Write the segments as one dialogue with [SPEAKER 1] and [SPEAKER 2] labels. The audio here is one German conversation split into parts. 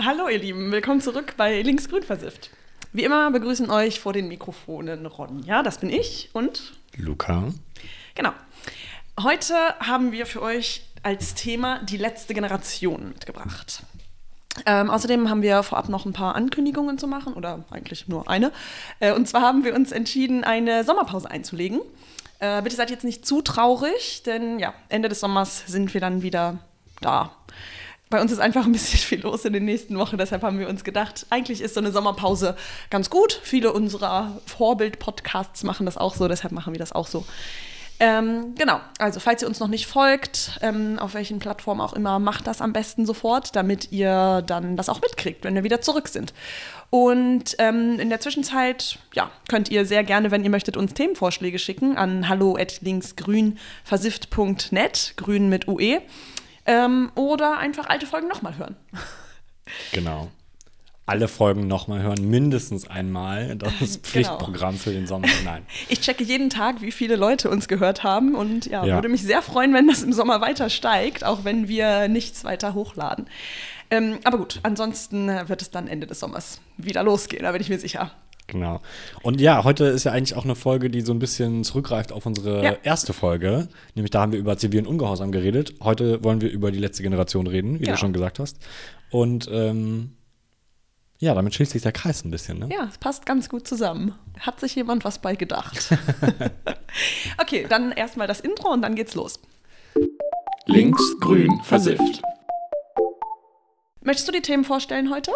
[SPEAKER 1] Hallo ihr Lieben, willkommen zurück bei Linksgrün versifft. Wie immer begrüßen euch vor den Mikrofonen Ronja, das bin ich und
[SPEAKER 2] Luca.
[SPEAKER 1] Genau. Heute haben wir für euch als Thema die letzte Generation mitgebracht. Ähm, außerdem haben wir vorab noch ein paar Ankündigungen zu machen, oder eigentlich nur eine. Äh, und zwar haben wir uns entschieden, eine Sommerpause einzulegen. Äh, bitte seid jetzt nicht zu traurig, denn ja, Ende des Sommers sind wir dann wieder da. Bei uns ist einfach ein bisschen viel los in den nächsten Wochen, deshalb haben wir uns gedacht, eigentlich ist so eine Sommerpause ganz gut. Viele unserer Vorbild-Podcasts machen das auch so, deshalb machen wir das auch so. Ähm, genau, also falls ihr uns noch nicht folgt, ähm, auf welchen Plattformen auch immer, macht das am besten sofort, damit ihr dann das auch mitkriegt, wenn wir wieder zurück sind. Und ähm, in der Zwischenzeit, ja, könnt ihr sehr gerne, wenn ihr möchtet, uns Themenvorschläge schicken an hallo@linksgrünversifft.net, grün mit UE, ähm, oder einfach alte Folgen nochmal hören.
[SPEAKER 2] Genau alle Folgen nochmal hören, mindestens einmal. Das ist genau. Pflichtprogramm genau. für den Sommer. Nein.
[SPEAKER 1] Ich checke jeden Tag, wie viele Leute uns gehört haben und ja, ja, würde mich sehr freuen, wenn das im Sommer weiter steigt, auch wenn wir nichts weiter hochladen. Ähm, aber gut, ansonsten wird es dann Ende des Sommers wieder losgehen, da bin ich mir sicher.
[SPEAKER 2] Genau. Und ja, heute ist ja eigentlich auch eine Folge, die so ein bisschen zurückgreift auf unsere ja. erste Folge. Nämlich da haben wir über zivilen Ungehorsam geredet. Heute wollen wir über die letzte Generation reden, wie genau. du schon gesagt hast. Und ähm, ja, damit schließt sich der Kreis ein bisschen, ne?
[SPEAKER 1] Ja, es passt ganz gut zusammen. Hat sich jemand was bei gedacht? okay, dann erstmal das Intro und dann geht's los.
[SPEAKER 3] Links, grün, versifft.
[SPEAKER 1] Möchtest du die Themen vorstellen heute?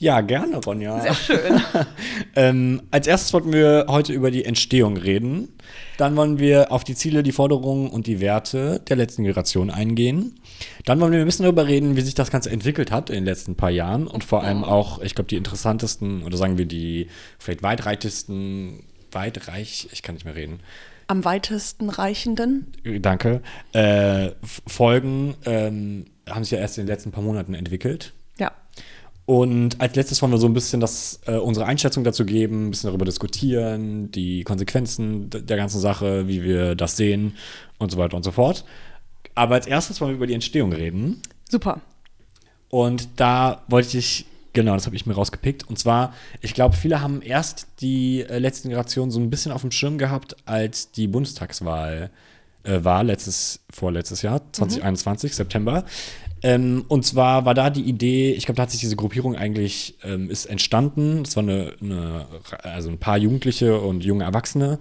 [SPEAKER 2] Ja, gerne, Ronja.
[SPEAKER 1] Sehr schön.
[SPEAKER 2] ähm, als erstes wollten wir heute über die Entstehung reden. Dann wollen wir auf die Ziele, die Forderungen und die Werte der letzten Generation eingehen. Dann wollen wir ein bisschen darüber reden, wie sich das Ganze entwickelt hat in den letzten paar Jahren und vor allem auch, ich glaube, die interessantesten oder sagen wir die vielleicht weitreichsten, weitreich, ich kann nicht mehr reden.
[SPEAKER 1] Am weitesten reichenden?
[SPEAKER 2] Danke. Äh, Folgen ähm, haben sich ja erst in den letzten paar Monaten entwickelt. Und als letztes wollen wir so ein bisschen das, äh, unsere Einschätzung dazu geben, ein bisschen darüber diskutieren, die Konsequenzen der ganzen Sache, wie wir das sehen und so weiter und so fort. Aber als erstes wollen wir über die Entstehung reden.
[SPEAKER 1] Super.
[SPEAKER 2] Und da wollte ich, genau, das habe ich mir rausgepickt. Und zwar, ich glaube, viele haben erst die äh, letzte Generation so ein bisschen auf dem Schirm gehabt, als die Bundestagswahl äh, war, letztes, vorletztes Jahr, 2021, mhm. September. Ähm, und zwar war da die Idee, ich glaube, da hat sich diese Gruppierung eigentlich ähm, ist entstanden. Es war eine, eine, also ein paar Jugendliche und junge Erwachsene,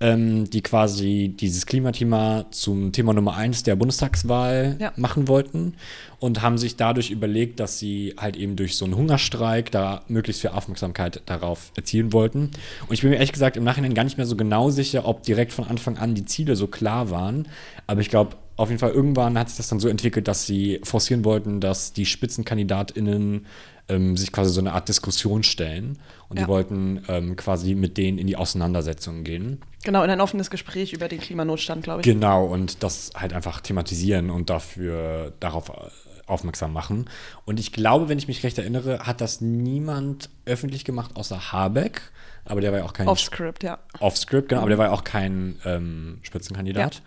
[SPEAKER 2] ähm, die quasi dieses Klimathema zum Thema Nummer eins der Bundestagswahl ja. machen wollten und haben sich dadurch überlegt, dass sie halt eben durch so einen Hungerstreik da möglichst viel Aufmerksamkeit darauf erzielen wollten. Und ich bin mir ehrlich gesagt im Nachhinein gar nicht mehr so genau sicher, ob direkt von Anfang an die Ziele so klar waren. Aber ich glaube, auf jeden Fall irgendwann hat sich das dann so entwickelt, dass sie forcieren wollten, dass die SpitzenkandidatInnen ähm, sich quasi so eine Art Diskussion stellen. Und ja. die wollten ähm, quasi mit denen in die Auseinandersetzungen gehen.
[SPEAKER 1] Genau, in ein offenes Gespräch über den Klimanotstand, glaube ich.
[SPEAKER 2] Genau, und das halt einfach thematisieren und dafür darauf aufmerksam machen. Und ich glaube, wenn ich mich recht erinnere, hat das niemand öffentlich gemacht, außer Habeck. Aber der war ja auch kein.
[SPEAKER 1] Off-Script, ja.
[SPEAKER 2] Off-Script, genau, aber der war ja auch kein ähm, Spitzenkandidat. Ja.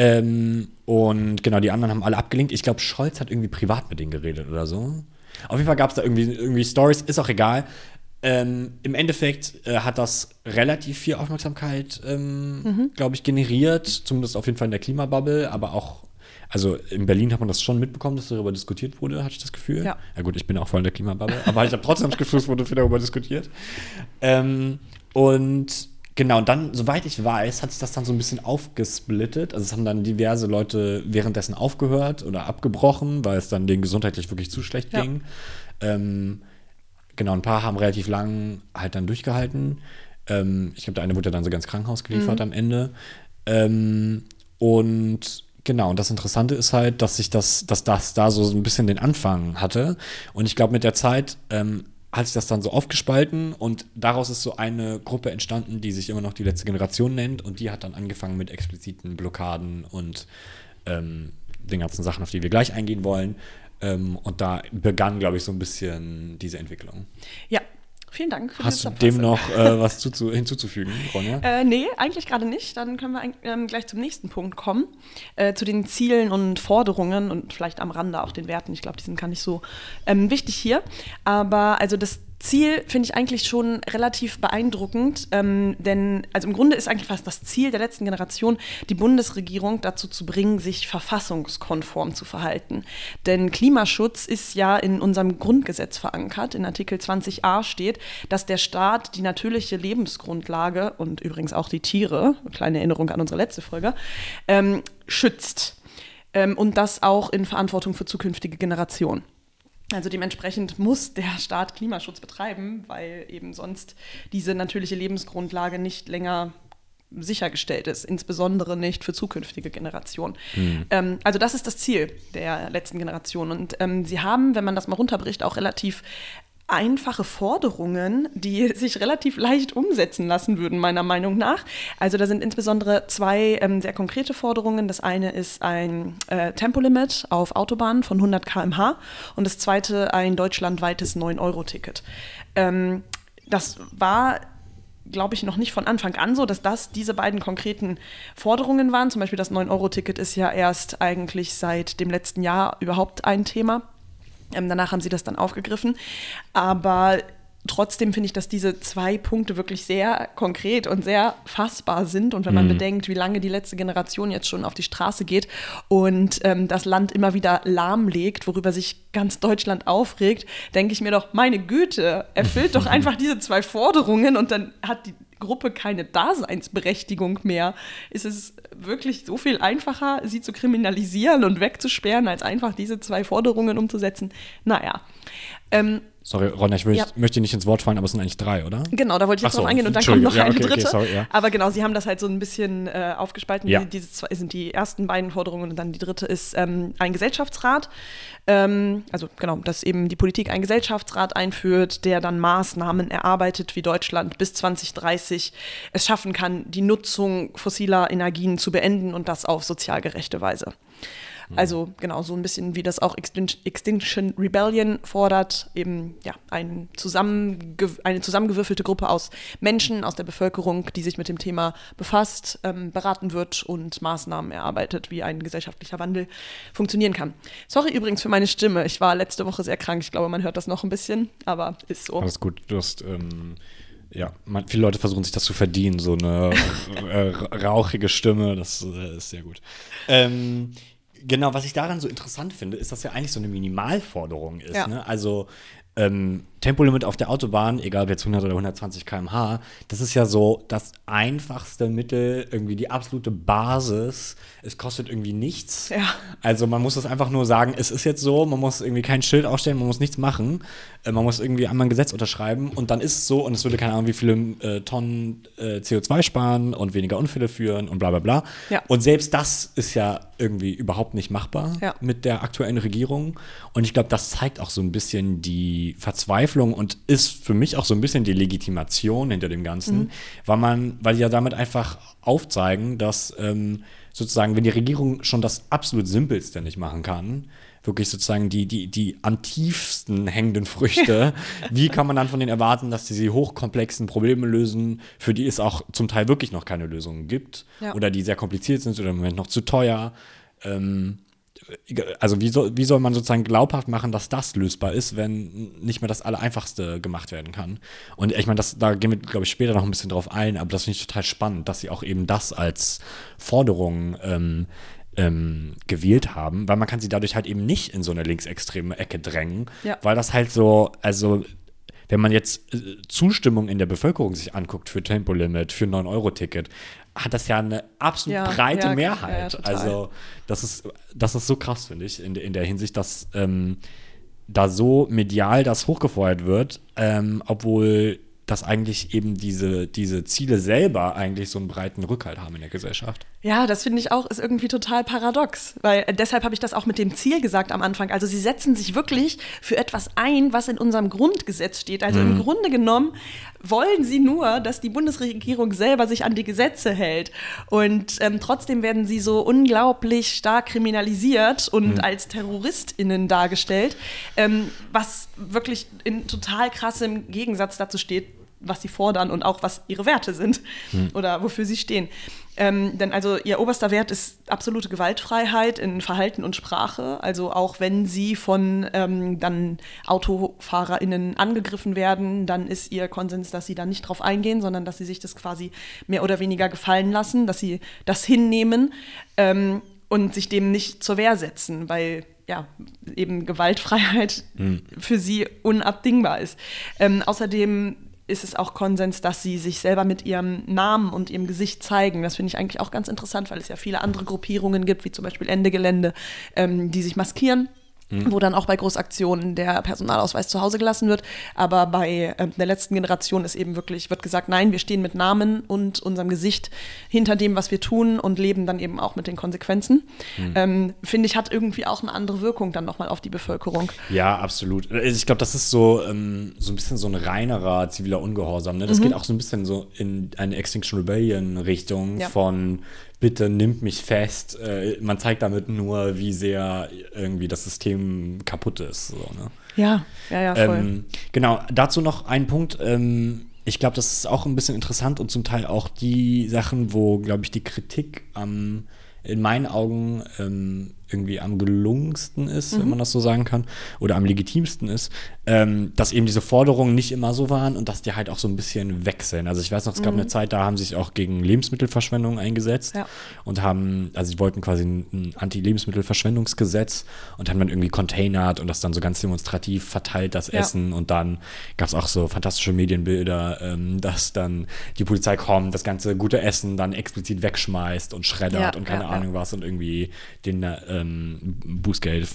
[SPEAKER 2] Ähm, und genau, die anderen haben alle abgelinkt. Ich glaube, Scholz hat irgendwie privat mit denen geredet oder so. Auf jeden Fall gab es da irgendwie, irgendwie Stories, ist auch egal. Ähm, Im Endeffekt äh, hat das relativ viel Aufmerksamkeit, ähm, mhm. glaube ich, generiert, zumindest auf jeden Fall in der Klimabubble, aber auch, also in Berlin hat man das schon mitbekommen, dass darüber diskutiert wurde, hatte ich das Gefühl. Ja. Ja gut, ich bin auch voll in der Klimabubble, aber ich habe trotzdem das Gefühl, es wurde viel darüber diskutiert. Ähm, und Genau, und dann, soweit ich weiß, hat sich das dann so ein bisschen aufgesplittet. Also es haben dann diverse Leute währenddessen aufgehört oder abgebrochen, weil es dann denen gesundheitlich wirklich zu schlecht ja. ging. Ähm, genau, ein paar haben relativ lang halt dann durchgehalten. Ähm, ich glaube, der eine wurde dann so ganz Krankenhaus geliefert mhm. am Ende. Ähm, und genau, und das Interessante ist halt, dass sich das, dass das da so ein bisschen den Anfang hatte. Und ich glaube, mit der Zeit ähm, hat sich das dann so aufgespalten und daraus ist so eine Gruppe entstanden, die sich immer noch die letzte Generation nennt und die hat dann angefangen mit expliziten Blockaden und ähm, den ganzen Sachen, auf die wir gleich eingehen wollen. Ähm, und da begann, glaube ich, so ein bisschen diese Entwicklung.
[SPEAKER 1] Ja, Vielen Dank für
[SPEAKER 2] Hast du dem noch äh, was zuzu hinzuzufügen, Ronja?
[SPEAKER 1] Äh, nee, eigentlich gerade nicht. Dann können wir ähm, gleich zum nächsten Punkt kommen. Äh, zu den Zielen und Forderungen und vielleicht am Rande auch den Werten. Ich glaube, die sind gar nicht so ähm, wichtig hier. Aber also das Ziel finde ich eigentlich schon relativ beeindruckend, ähm, denn also im Grunde ist eigentlich fast das Ziel der letzten Generation, die Bundesregierung dazu zu bringen, sich verfassungskonform zu verhalten. Denn Klimaschutz ist ja in unserem Grundgesetz verankert. In Artikel 20a steht, dass der Staat die natürliche Lebensgrundlage und übrigens auch die Tiere, kleine Erinnerung an unsere letzte Folge, ähm, schützt. Ähm, und das auch in Verantwortung für zukünftige Generationen. Also dementsprechend muss der Staat Klimaschutz betreiben, weil eben sonst diese natürliche Lebensgrundlage nicht länger sichergestellt ist, insbesondere nicht für zukünftige Generationen. Ähm, also das ist das Ziel der letzten Generation. Und ähm, sie haben, wenn man das mal runterbricht, auch relativ einfache Forderungen, die sich relativ leicht umsetzen lassen würden, meiner Meinung nach. Also da sind insbesondere zwei ähm, sehr konkrete Forderungen. Das eine ist ein äh, Tempolimit auf Autobahnen von 100 km/h und das zweite ein deutschlandweites 9-Euro-Ticket. Ähm, das war glaube ich, noch nicht von Anfang an so, dass das diese beiden konkreten Forderungen waren. Zum Beispiel das 9-Euro-Ticket ist ja erst eigentlich seit dem letzten Jahr überhaupt ein Thema. Ähm, danach haben sie das dann aufgegriffen. Aber trotzdem finde ich, dass diese zwei Punkte wirklich sehr konkret und sehr fassbar sind. Und wenn man bedenkt, wie lange die letzte Generation jetzt schon auf die Straße geht und ähm, das Land immer wieder lahmlegt, worüber sich ganz Deutschland aufregt, denke ich mir doch, meine Güte, erfüllt doch einfach diese zwei Forderungen und dann hat die Gruppe keine Daseinsberechtigung mehr. Ist es wirklich so viel einfacher, sie zu kriminalisieren und wegzusperren, als einfach diese zwei Forderungen umzusetzen? Naja. Ähm,
[SPEAKER 2] Sorry, Ronja, ich will,
[SPEAKER 1] Ja.
[SPEAKER 2] möchte dir nicht ins Wort fallen, aber es sind eigentlich drei, oder?
[SPEAKER 1] Genau, da wollte ich jetzt
[SPEAKER 2] so,
[SPEAKER 1] drauf eingehen und dann kommt noch eine.
[SPEAKER 2] Ja, okay,
[SPEAKER 1] dritte.
[SPEAKER 2] okay, sorry, ja.
[SPEAKER 1] Aber genau, sie haben das halt so ein bisschen äh, aufgespalten.
[SPEAKER 2] Ja.
[SPEAKER 1] Die, diese zwei sind die ersten beiden Forderungen und dann die dritte ist ähm, ein Gesellschaftsrat. Ähm, also genau, dass eben die Politik einen Gesellschaftsrat einführt, der dann Maßnahmen erarbeitet, wie Deutschland bis 2030 es schaffen kann, die Nutzung fossiler Energien zu beenden und das auf sozial gerechte Weise. Also genau, so ein bisschen wie das auch Extin- Extinction Rebellion fordert, eben ja, ein zusammenge eine zusammengewürfelte Gruppe aus Menschen aus der Bevölkerung, die sich mit dem Thema befasst, ähm, beraten wird und Maßnahmen erarbeitet, wie ein gesellschaftlicher Wandel funktionieren kann. Sorry übrigens für meine Stimme. Ich war letzte Woche sehr krank. Ich glaube, man hört das noch ein bisschen, aber ist so.
[SPEAKER 2] Alles gut, du hast, ähm, ja, man, viele Leute versuchen sich das zu verdienen, so eine äh, rauchige Stimme, das äh, ist sehr gut. Ähm, genau, was ich daran so interessant finde, ist, dass ja eigentlich so eine Minimalforderung ist.
[SPEAKER 1] Ja.
[SPEAKER 2] Ne? Also ähm, Tempolimit auf der Autobahn, egal ob jetzt 100 oder 120 km/h, das ist ja so das einfachste Mittel, irgendwie die absolute Basis. Es kostet irgendwie nichts.
[SPEAKER 1] Ja.
[SPEAKER 2] Also man muss es einfach nur sagen, es ist jetzt so, man muss irgendwie kein Schild aufstellen, man muss nichts machen. Äh, man muss irgendwie einmal ein Gesetz unterschreiben und dann ist es so und es würde keine Ahnung, wie viele äh, Tonnen äh, CO2 sparen und weniger Unfälle führen und bla bla bla.
[SPEAKER 1] Ja.
[SPEAKER 2] Und selbst das ist ja irgendwie überhaupt nicht machbar
[SPEAKER 1] Ja.
[SPEAKER 2] mit der aktuellen Regierung. Und ich glaube, das zeigt auch so ein bisschen die Verzweiflung und ist für mich auch so ein bisschen die Legitimation hinter dem Ganzen, weil man, weil die ja damit einfach aufzeigen, dass ähm, sozusagen, wenn die Regierung schon das absolut Simpelste nicht machen kann, wirklich sozusagen die, die, die am tiefsten hängenden Früchte, wie kann man dann von denen erwarten, dass sie die hochkomplexen Probleme lösen, für die es auch zum Teil wirklich noch keine Lösungen gibt
[SPEAKER 1] Ja.
[SPEAKER 2] oder die sehr kompliziert sind oder im Moment noch zu teuer. Ähm, also wie soll, wie soll man sozusagen glaubhaft machen, dass das lösbar ist, wenn nicht mehr das Allereinfachste gemacht werden kann? Und ich meine, das, da gehen wir, glaube ich, später noch ein bisschen drauf ein, aber das finde ich total spannend, dass sie auch eben das als Forderung ähm, ähm, gewählt haben, weil man kann sie dadurch halt eben nicht in so eine linksextreme Ecke drängen,
[SPEAKER 1] Ja.
[SPEAKER 2] weil das halt so, also wenn man jetzt äh, Zustimmung in der Bevölkerung sich anguckt für Tempolimit, für 9-Euro-Ticket, hat das ja eine absolut
[SPEAKER 1] Ja,
[SPEAKER 2] breite
[SPEAKER 1] ja, ja,
[SPEAKER 2] Mehrheit.
[SPEAKER 1] total.
[SPEAKER 2] also das ist, das ist so krass, finde ich, in, der- in der Hinsicht, dass ähm, da so medial das hochgefeuert wird, ähm, obwohl dass eigentlich eben diese, diese Ziele selber eigentlich so einen breiten Rückhalt haben in der Gesellschaft.
[SPEAKER 1] Ja, das finde ich auch, ist irgendwie total paradox. Weil äh, deshalb habe ich das auch mit dem Ziel gesagt am Anfang. Also sie setzen sich wirklich für etwas ein, was in unserem Grundgesetz steht. Also im Grunde genommen wollen sie nur, dass die Bundesregierung selber sich an die Gesetze hält. Und ähm, trotzdem werden sie so unglaublich stark kriminalisiert und als TerroristInnen dargestellt, ähm, was wirklich in total krassem Gegensatz dazu steht, was sie fordern und auch was ihre Werte sind oder wofür sie stehen. Ähm, denn also ihr oberster Wert ist absolute Gewaltfreiheit in Verhalten und Sprache. Also auch wenn sie von ähm, dann AutofahrerInnen angegriffen werden, dann ist ihr Konsens, dass sie da nicht drauf eingehen, sondern dass sie sich das quasi mehr oder weniger gefallen lassen, dass sie das hinnehmen ähm, und sich dem nicht zur Wehr setzen, weil ja, eben Gewaltfreiheit für sie unabdingbar ist. Ähm, außerdem ist es auch Konsens, dass sie sich selber mit ihrem Namen und ihrem Gesicht zeigen. Das finde ich eigentlich auch ganz interessant, weil es ja viele andere Gruppierungen gibt, wie zum Beispiel Ende Gelände, ähm, die sich maskieren. Wo dann auch bei Großaktionen der Personalausweis zu Hause gelassen wird. Aber bei ähm, der letzten Generation ist eben wirklich, wird gesagt, nein, wir stehen mit Namen und unserem Gesicht hinter dem, was wir tun und leben dann eben auch mit den Konsequenzen. Ähm, Finde ich, hat irgendwie auch eine andere Wirkung dann nochmal auf die Bevölkerung.
[SPEAKER 2] Ja, absolut. Also Ich glaube, das ist so, ähm, so ein bisschen so ein reinerer ziviler Ungehorsam. Ne? Das
[SPEAKER 1] Mhm.
[SPEAKER 2] geht auch so ein bisschen so in eine Extinction Rebellion-Richtung
[SPEAKER 1] Ja.
[SPEAKER 2] von bitte nimmt mich fest. Äh, man zeigt damit nur, wie sehr irgendwie das System kaputt ist. So, ne?
[SPEAKER 1] Ja, ja, ja, voll.
[SPEAKER 2] Ähm, genau, dazu noch ein Punkt. Ähm, ich glaube, das ist auch ein bisschen interessant und zum Teil auch die Sachen, wo, glaube ich, die Kritik am, in meinen Augen ähm, irgendwie am gelungensten ist, wenn man das so sagen kann, oder am legitimsten ist, ähm, dass eben diese Forderungen nicht immer so waren und dass die halt auch so ein bisschen wechseln. Also ich weiß noch, es gab eine Zeit, da haben sie sich auch gegen Lebensmittelverschwendung eingesetzt
[SPEAKER 1] Ja.
[SPEAKER 2] und haben, also sie wollten quasi ein, Anti-Lebensmittelverschwendungsgesetz und haben dann irgendwie containert und das dann so ganz demonstrativ verteilt, das
[SPEAKER 1] Ja.
[SPEAKER 2] Essen und dann gab es auch so fantastische Medienbilder, ähm, dass dann die Polizei kommt, das ganze gute Essen dann explizit wegschmeißt und schreddert
[SPEAKER 1] Ja,
[SPEAKER 2] und keine. Ahnung was und irgendwie den ähm, Bußgeld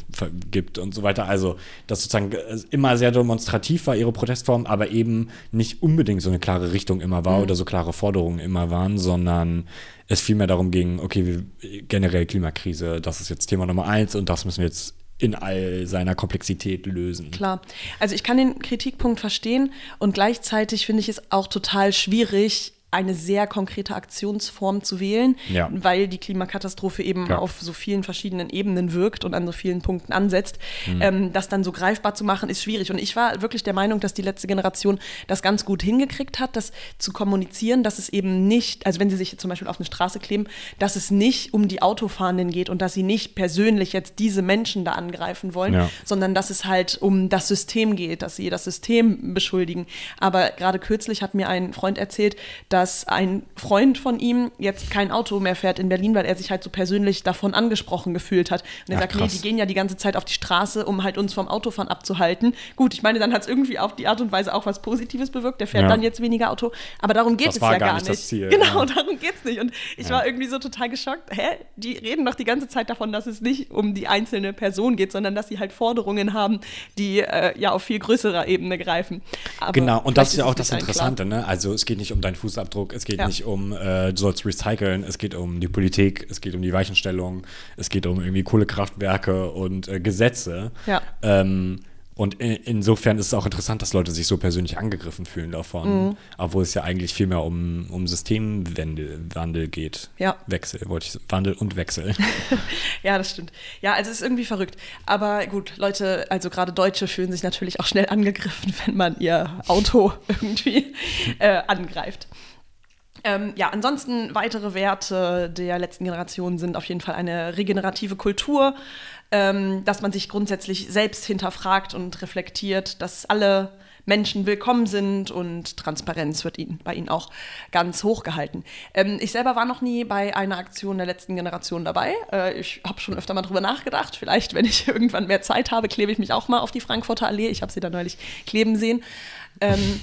[SPEAKER 2] gibt und so weiter. Also das sozusagen äh, immer sehr demonstrativ war ihre Protestform, aber eben nicht unbedingt so eine klare Richtung immer
[SPEAKER 1] Mhm.
[SPEAKER 2] war oder so klare Forderungen immer waren, sondern es vielmehr darum ging, okay, generell Klimakrise, das ist jetzt Thema Nummer eins und das müssen wir jetzt in all seiner Komplexität lösen.
[SPEAKER 1] Klar. Also ich kann den Kritikpunkt verstehen und gleichzeitig finde ich es auch total schwierig, eine sehr konkrete Aktionsform zu wählen,
[SPEAKER 2] Ja.
[SPEAKER 1] weil die Klimakatastrophe eben
[SPEAKER 2] Ja.
[SPEAKER 1] auf so vielen verschiedenen Ebenen wirkt und an so vielen Punkten ansetzt.
[SPEAKER 2] Mhm.
[SPEAKER 1] Ähm, das dann so greifbar zu machen, ist schwierig. Und ich war wirklich der Meinung, dass die letzte Generation das ganz gut hingekriegt hat, das zu kommunizieren, dass es eben nicht, also wenn sie sich jetzt zum Beispiel auf eine Straße kleben, dass es nicht um die Autofahrenden geht und dass sie nicht persönlich jetzt diese Menschen da angreifen wollen,
[SPEAKER 2] Ja.
[SPEAKER 1] sondern dass es halt um das System geht, dass sie das System beschuldigen. Aber gerade kürzlich hat mir ein Freund erzählt, dass ein Freund von ihm jetzt kein Auto mehr fährt in Berlin, weil er sich halt so persönlich davon angesprochen gefühlt hat. Und er
[SPEAKER 2] Ach,
[SPEAKER 1] sagt, nee,
[SPEAKER 2] krass.
[SPEAKER 1] die gehen ja die ganze Zeit auf die Straße, um halt uns vom Autofahren abzuhalten. Gut, ich meine, dann hat es irgendwie auf die Art und Weise auch was Positives bewirkt. Der fährt
[SPEAKER 2] Ja.
[SPEAKER 1] dann jetzt weniger Auto. Aber darum geht
[SPEAKER 2] Das
[SPEAKER 1] es ja
[SPEAKER 2] gar nicht
[SPEAKER 1] nicht.
[SPEAKER 2] das Ziel,
[SPEAKER 1] Genau,
[SPEAKER 2] ja.
[SPEAKER 1] darum geht es nicht. Und ich war irgendwie so total geschockt. Hä? Die reden doch die ganze Zeit davon, dass es nicht um die einzelne Person geht, sondern dass sie halt Forderungen haben, die äh, ja auf viel größerer Ebene greifen. Aber
[SPEAKER 2] Genau, und das ist ja auch das Interessante, ne? Also es geht nicht um deinen Fußabdruck, es geht
[SPEAKER 1] Ja.
[SPEAKER 2] nicht um, äh, du sollst recyceln, es geht um die Politik, es geht um die Weichenstellung, es geht um irgendwie Kohlekraftwerke und äh, Gesetze.
[SPEAKER 1] Ja.
[SPEAKER 2] Ähm, und in, insofern ist es auch interessant, dass Leute sich so persönlich angegriffen fühlen davon,
[SPEAKER 1] Mhm.
[SPEAKER 2] obwohl es ja eigentlich viel mehr um, um Systemwandel Wandel geht.
[SPEAKER 1] Ja.
[SPEAKER 2] Wechsel, wollte ich Wandel und Wechsel.
[SPEAKER 1] Ja, das stimmt. Ja, also es ist irgendwie verrückt. Aber gut, Leute, also gerade Deutsche fühlen sich natürlich auch schnell angegriffen, wenn man ihr Auto irgendwie äh, angreift. Ähm, ja, ansonsten weitere Werte der letzten Generation sind auf jeden Fall eine regenerative Kultur, ähm, dass man sich grundsätzlich selbst hinterfragt und reflektiert, dass alle Menschen willkommen sind und Transparenz wird ihnen, bei ihnen auch ganz hoch gehalten. Ähm, ich selber war noch nie bei einer Aktion der letzten Generation dabei. Äh, ich habe schon öfter mal drüber nachgedacht. Vielleicht, wenn ich irgendwann mehr Zeit habe, klebe ich mich auch mal auf die Frankfurter Allee. Ich habe sie da neulich kleben sehen. Ähm,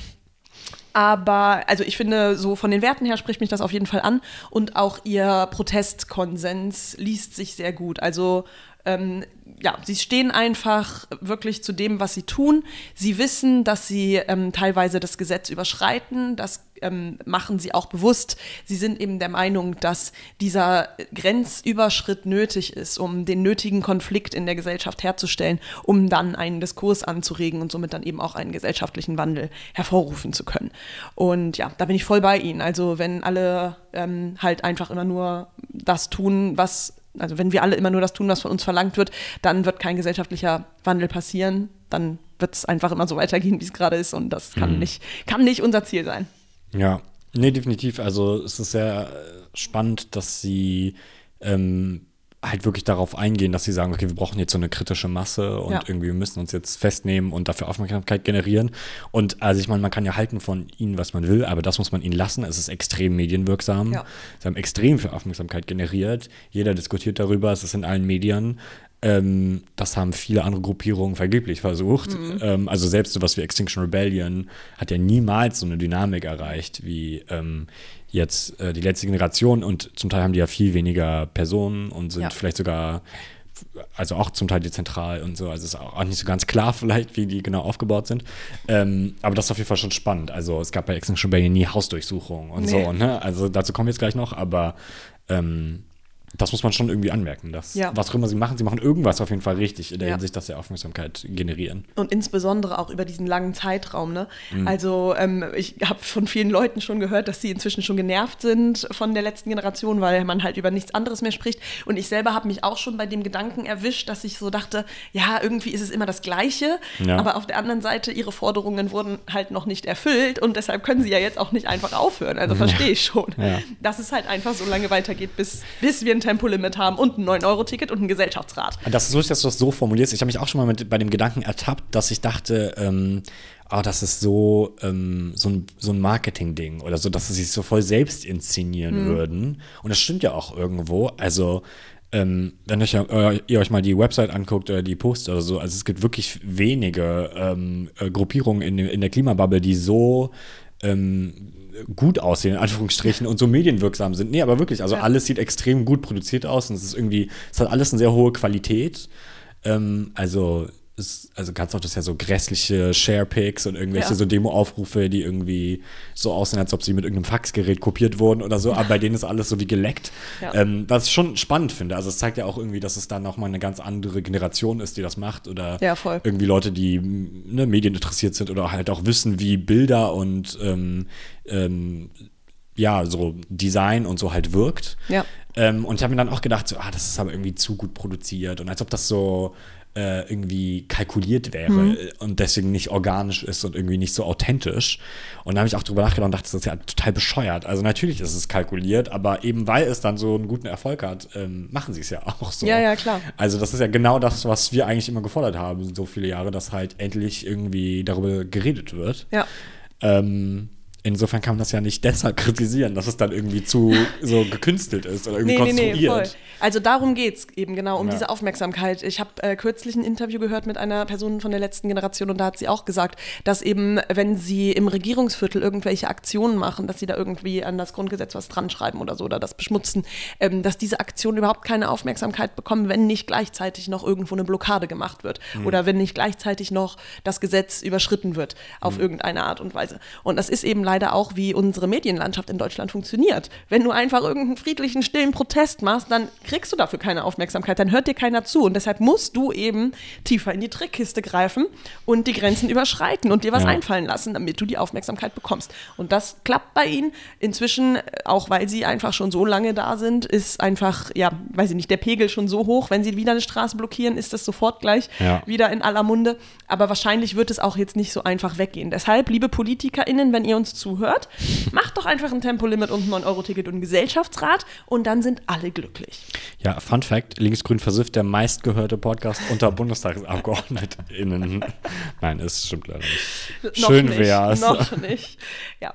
[SPEAKER 1] aber also ich finde, so von den Werten her spricht mich das auf jeden Fall an. Und auch ihr Protestkonsens liest sich sehr gut. Also ähm, ja, sie stehen einfach wirklich zu dem, was sie tun. Sie wissen, dass sie ähm, teilweise das Gesetz überschreiten. Das ähm, machen sie auch bewusst. Sie sind eben der Meinung, dass dieser Grenzüberschritt nötig ist, um den nötigen Konflikt in der Gesellschaft herzustellen, um dann einen Diskurs anzuregen und somit dann eben auch einen gesellschaftlichen Wandel hervorrufen zu können. Und ja, da bin ich voll bei Ihnen. Also wenn alle ähm, halt einfach immer nur das tun, was also wenn wir alle immer nur das tun, was von uns verlangt wird, dann wird kein gesellschaftlicher Wandel passieren. Dann wird es einfach immer so weitergehen, wie es gerade ist. Und das kann, mhm. nicht, kann nicht unser Ziel sein.
[SPEAKER 2] Ja, nee, definitiv. Also es ist sehr spannend, dass sie ähm, halt wirklich darauf eingehen, dass sie sagen, okay, wir brauchen jetzt so eine kritische Masse und ja. irgendwie wir müssen uns jetzt festnehmen und dafür Aufmerksamkeit generieren. Und also ich meine, man kann ja halten von ihnen, was man will, aber das muss man ihnen lassen. Es ist extrem medienwirksam. Ja. Sie haben extrem viel Aufmerksamkeit generiert. Jeder diskutiert darüber, es ist in allen Medien. Ähm, das haben viele andere Gruppierungen vergeblich versucht. Mhm. Ähm, also selbst sowas wie Extinction Rebellion hat ja niemals so eine Dynamik erreicht wie ähm, jetzt äh, die letzte Generation und zum Teil haben die ja viel weniger Personen und sind ja. vielleicht sogar, also auch zum Teil dezentral und so. Also ist auch nicht so ganz klar vielleicht, wie die genau aufgebaut sind. Ähm, aber das ist auf jeden Fall schon spannend. Also es gab bei Extinction Rebellion nie Hausdurchsuchungen und nee. so. Ne? Also dazu kommen wir jetzt gleich noch, aber ähm, das muss man schon irgendwie anmerken. Dass, ja. Was auch immer sie machen, sie machen irgendwas auf jeden Fall richtig in der ja. Hinsicht, dass sie Aufmerksamkeit generieren.
[SPEAKER 1] Und insbesondere auch über diesen langen Zeitraum. Ne? Mhm. Also ähm, ich habe von vielen Leuten schon gehört, dass sie inzwischen schon genervt sind von der letzten Generation, weil man halt über nichts anderes mehr spricht. Und ich selber habe mich auch schon bei dem Gedanken erwischt, dass ich so dachte, ja, irgendwie ist es immer das Gleiche. Ja. Aber auf der anderen Seite, ihre Forderungen wurden halt noch nicht erfüllt und deshalb können sie ja jetzt auch nicht einfach aufhören. Also verstehe ich schon. Dass es halt einfach so lange weitergeht, bis, bis wir ein Tempolimit haben und ein 9-Euro-Ticket und ein Gesellschaftsrat.
[SPEAKER 2] Das ist lustig, dass du das so formulierst. Ich habe mich auch schon mal mit, bei dem Gedanken ertappt, dass ich dachte, ähm, oh, das ist so, ähm, so ein, so ein Marketing-Ding oder so, dass sie sich so voll selbst inszenieren mhm. würden. Und das stimmt ja auch irgendwo. Also, ähm, wenn euch, äh, ihr euch mal die Website anguckt oder die Posts oder so, also es gibt wirklich wenige ähm, äh, Gruppierungen in, in der Klimabubble, die so ähm, gut aussehen, in Anführungsstrichen, und so medienwirksam sind. Nee, aber wirklich, also ja. alles sieht extrem gut produziert aus und es ist irgendwie, es hat alles eine sehr hohe Qualität. Ähm, also ist, also ganz oft ist ja so grässliche Sharepics und irgendwelche ja. so Demo-Aufrufe, die irgendwie so aussehen, als ob sie mit irgendeinem Faxgerät kopiert wurden oder so, aber bei denen ist alles so wie geleckt. Ja. Ähm, was ich schon spannend finde. Also es zeigt ja auch irgendwie, dass es dann nochmal eine ganz andere Generation ist, die das macht oder
[SPEAKER 1] ja,
[SPEAKER 2] irgendwie Leute, die ne, Medien interessiert sind oder halt auch wissen, wie Bilder und ähm, ähm, ja, so Design und so halt wirkt.
[SPEAKER 1] Ja.
[SPEAKER 2] Ähm, und ich habe mir dann auch gedacht, so, ah, das ist aber irgendwie zu gut produziert und als ob das so äh, irgendwie kalkuliert wäre mhm. und deswegen nicht organisch ist und irgendwie nicht so authentisch. Und da habe ich auch drüber nachgedacht und dachte, das ist ja total bescheuert. Also natürlich ist es kalkuliert, aber eben weil es dann so einen guten Erfolg hat, ähm, machen sie es ja auch so.
[SPEAKER 1] Ja, ja, klar.
[SPEAKER 2] Also das ist ja genau das, was wir eigentlich immer gefordert haben, so viele Jahre, dass halt endlich irgendwie darüber geredet wird.
[SPEAKER 1] Ja.
[SPEAKER 2] Ähm, insofern kann man das ja nicht deshalb kritisieren, dass es dann irgendwie zu so gekünstelt ist oder irgendwie nee, konstruiert. Nee, nee, voll.
[SPEAKER 1] Also darum geht es eben genau, um ja. diese Aufmerksamkeit. Ich habe äh, kürzlich ein Interview gehört mit einer Person von der letzten Generation und da hat sie auch gesagt, dass eben, wenn sie im Regierungsviertel irgendwelche Aktionen machen, dass sie da irgendwie an das Grundgesetz was dran schreiben oder so oder das beschmutzen, ähm, dass diese Aktionen überhaupt keine Aufmerksamkeit bekommen, wenn nicht gleichzeitig noch irgendwo eine Blockade gemacht wird mhm. oder wenn nicht gleichzeitig noch das Gesetz überschritten wird auf mhm. irgendeine Art und Weise. Und das ist eben leider auch, wie unsere Medienlandschaft in Deutschland funktioniert. Wenn du einfach irgendeinen friedlichen, stillen Protest machst, dann kriegst du dafür keine Aufmerksamkeit, dann hört dir keiner zu. Und deshalb musst du eben tiefer in die Trickkiste greifen und die Grenzen überschreiten und dir was ja. einfallen lassen, damit du die Aufmerksamkeit bekommst. Und das klappt bei ihnen. Inzwischen, auch weil sie einfach schon so lange da sind, ist einfach, ja, weiß ich nicht, der Pegel schon so hoch. Wenn sie wieder eine Straße blockieren, ist das sofort gleich ja. wieder in aller Munde. Aber wahrscheinlich wird es auch jetzt nicht so einfach weggehen. Deshalb, liebe PolitikerInnen, wenn ihr uns zuhört, macht doch einfach ein Tempolimit und ein 9-Euro-Ticket und ein Gesellschaftsrat und dann sind alle glücklich.
[SPEAKER 2] Ja, Fun Fact: Linksgrün versifft der meistgehörte Podcast unter BundestagsabgeordnetenInnen. Nein, es stimmt leider nicht. Schön wäre es.
[SPEAKER 1] Noch nicht. Ja.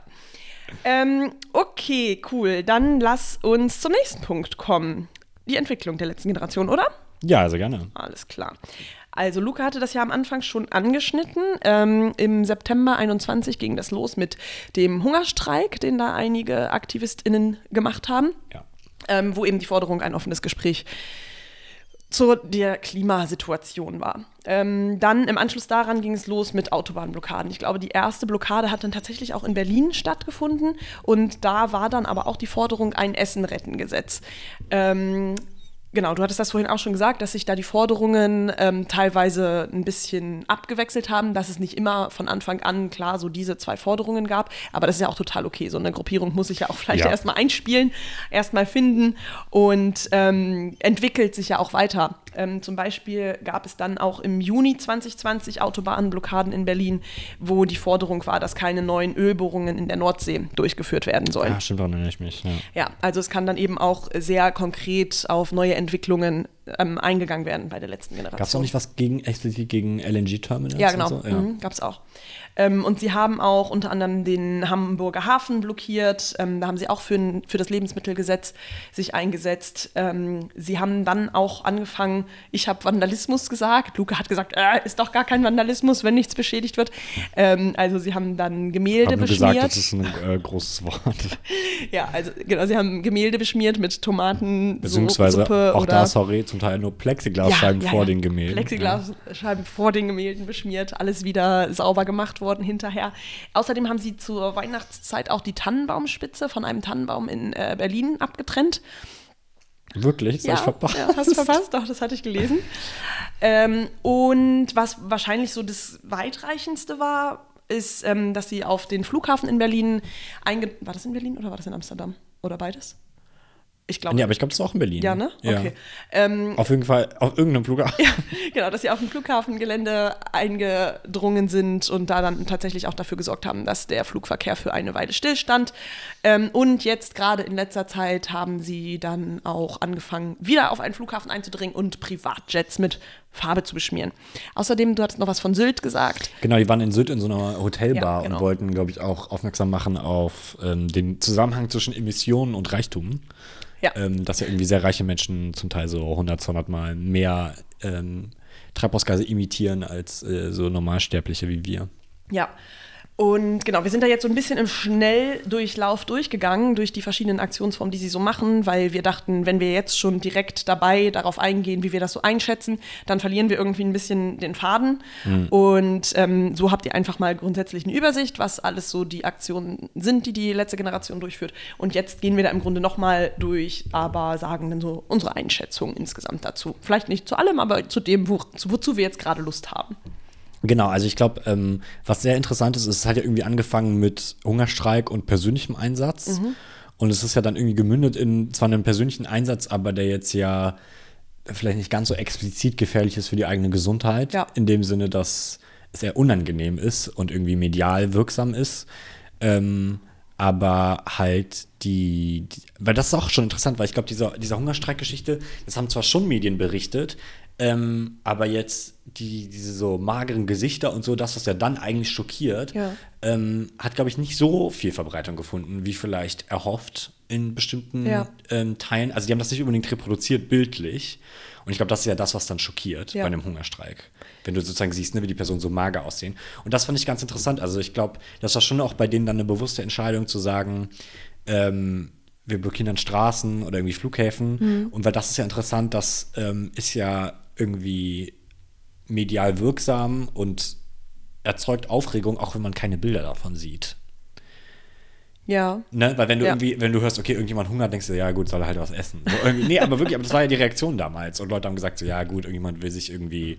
[SPEAKER 1] Ähm, okay, cool. Dann lass uns zum nächsten Punkt kommen. Die Entwicklung der letzten Generation, oder?
[SPEAKER 2] Ja, also gerne.
[SPEAKER 1] Alles klar. Also Luca hatte das ja am Anfang schon angeschnitten. Ähm, Im September 21 ging das los mit dem Hungerstreik, den da einige AktivistInnen gemacht haben.
[SPEAKER 2] Ja.
[SPEAKER 1] Ähm, wo eben die Forderung ein offenes Gespräch zu der Klimasituation war. Ähm, dann im Anschluss daran ging es los mit Autobahnblockaden. Ich glaube, die erste Blockade hat dann tatsächlich auch in Berlin stattgefunden und da war dann aber auch die Forderung ein Essen-Retten-Gesetz. Ähm, Genau, du hattest das vorhin auch schon gesagt, dass sich da die Forderungen ähm, teilweise ein bisschen abgewechselt haben, dass es nicht immer von Anfang an klar so diese zwei Forderungen gab. Aber das ist ja auch total okay. So eine Gruppierung muss sich ja auch vielleicht
[SPEAKER 2] Ja.
[SPEAKER 1] erstmal einspielen, erstmal finden und ähm, entwickelt sich ja auch weiter. Ähm, zum Beispiel gab es dann auch im Juni 2020 Autobahnblockaden in Berlin, wo die Forderung war, dass keine neuen Ölbohrungen in der Nordsee durchgeführt werden sollen.
[SPEAKER 2] Ah, stimmt, erinnere ich mich. Ja.
[SPEAKER 1] Ja, also es kann dann eben auch sehr konkret auf neue Entwicklungen ähm, eingegangen werden bei der letzten Generation.
[SPEAKER 2] Gab es auch nicht was gegen, explizit gegen LNG-Terminals?
[SPEAKER 1] Ja, genau.
[SPEAKER 2] So? ja.
[SPEAKER 1] Mhm, Gab es auch. Ähm, und sie haben auch unter anderem den Hamburger Hafen blockiert. Ähm, da haben sie auch für, ein- für das Lebensmittelgesetz sich eingesetzt. Ähm, sie haben dann auch angefangen, ich habe Vandalismus gesagt. Luca hat gesagt, äh, ist doch gar kein Vandalismus, wenn nichts beschädigt wird. Ähm, also sie haben dann Gemälde
[SPEAKER 2] Hab nur
[SPEAKER 1] beschmiert.
[SPEAKER 2] gesagt, das ist ein äh, großes Wort.
[SPEAKER 1] ja, also genau, sie haben Gemälde beschmiert mit Tomaten,
[SPEAKER 2] Beziehungsweise
[SPEAKER 1] Suppe
[SPEAKER 2] auch
[SPEAKER 1] oder
[SPEAKER 2] da, sorry, zum Teil nur Plexiglasscheiben vor den Gemälden.
[SPEAKER 1] Plexiglasscheiben vor den Gemälden beschmiert, alles wieder sauber gemacht worden hinterher. Außerdem haben sie zur Weihnachtszeit auch die Tannenbaumspitze von einem Tannenbaum in äh, Berlin abgetrennt.
[SPEAKER 2] Ja. Wirklich? Das hab ich verpasst.
[SPEAKER 1] ja, hast du verpasst? Doch, das hatte ich gelesen. Ähm, und was wahrscheinlich so das weitreichendste war, ist, ähm, dass sie auf den Flughafen in Berlin einge... War das in Berlin oder war das in Amsterdam? Oder beides? Ich glaube.
[SPEAKER 2] Nee, aber ich glaube, das ist auch in Berlin.
[SPEAKER 1] ja, ne?
[SPEAKER 2] Ja.
[SPEAKER 1] Okay. Ähm,
[SPEAKER 2] Auf jeden Fall, auf irgendeinem Flughafen.
[SPEAKER 1] ja, genau, dass sie auf dem Flughafengelände eingedrungen sind und da dann tatsächlich auch dafür gesorgt haben, dass der Flugverkehr für eine Weile stillstand. Ähm, und jetzt gerade in letzter Zeit haben sie dann auch angefangen, wieder auf einen Flughafen einzudringen und Privatjets mit Farbe zu beschmieren. Außerdem, du hattest noch was von Sylt gesagt.
[SPEAKER 2] Genau, die waren in Sylt in so einer Hotelbar
[SPEAKER 1] Ja, genau.
[SPEAKER 2] und wollten, glaube ich, auch aufmerksam machen auf ähm, den Zusammenhang zwischen Emissionen und Reichtum.
[SPEAKER 1] Ja.
[SPEAKER 2] Ähm, dass ja irgendwie sehr reiche Menschen zum Teil so 100, 200 Mal mehr ähm, Treibhausgase emittieren als äh, so Normalsterbliche wie wir.
[SPEAKER 1] Ja. Und genau, wir sind da jetzt so ein bisschen im Schnelldurchlauf durchgegangen, durch die verschiedenen Aktionsformen, die sie so machen, weil wir dachten, wenn wir jetzt schon direkt dabei darauf eingehen, wie wir das so einschätzen, dann verlieren wir irgendwie ein bisschen den Faden. Und ähm, so habt ihr einfach mal grundsätzlich eine Übersicht, was alles so die Aktionen sind, die die letzte Generation durchführt. Und jetzt gehen wir da im Grunde nochmal durch, aber sagen dann so unsere Einschätzung insgesamt dazu. Vielleicht nicht zu allem, aber zu dem, wo, zu, wozu wir jetzt gerade Lust haben.
[SPEAKER 2] Genau, also ich glaube, ähm, was sehr interessant ist, ist, es hat ja irgendwie angefangen mit Hungerstreik und persönlichem Einsatz. Und es ist ja dann irgendwie gemündet in zwar einen persönlichen Einsatz, aber der jetzt ja vielleicht nicht ganz so explizit gefährlich ist für die eigene Gesundheit.
[SPEAKER 1] Ja.
[SPEAKER 2] In dem Sinne, dass es eher unangenehm ist und irgendwie medial wirksam ist. Ähm, aber halt die, die, weil das ist auch schon interessant, weil ich glaube, diese, diese Hungerstreikgeschichte, das haben zwar schon Medien berichtet, ähm, aber jetzt die, diese so mageren Gesichter und so, das, was ja dann eigentlich schockiert,
[SPEAKER 1] Ja.
[SPEAKER 2] ähm, hat, glaube ich, nicht so viel Verbreitung gefunden, wie vielleicht erhofft in bestimmten
[SPEAKER 1] Ja.
[SPEAKER 2] ähm, Teilen. Also die haben das nicht unbedingt reproduziert bildlich. Und ich glaube, das ist ja das, was dann schockiert
[SPEAKER 1] Ja.
[SPEAKER 2] bei einem Hungerstreik. Wenn du sozusagen siehst, ne, wie die Personen so mager aussehen. Und das fand ich ganz interessant. Also ich glaube, das war schon auch bei denen dann eine bewusste Entscheidung zu sagen, ähm, wir blockieren dann Straßen oder irgendwie Flughäfen. Und weil das ist ja interessant, das ähm, ist ja irgendwie medial wirksam und erzeugt Aufregung, auch wenn man keine Bilder davon sieht.
[SPEAKER 1] Ja.
[SPEAKER 2] Ne? Weil wenn du
[SPEAKER 1] Ja.
[SPEAKER 2] irgendwie, wenn du hörst, okay, irgendjemand hungert, denkst du, ja gut, soll er halt was essen. So, nee, aber wirklich, aber das war ja die Reaktion damals. Und Leute haben gesagt, so, ja gut, irgendjemand will sich irgendwie,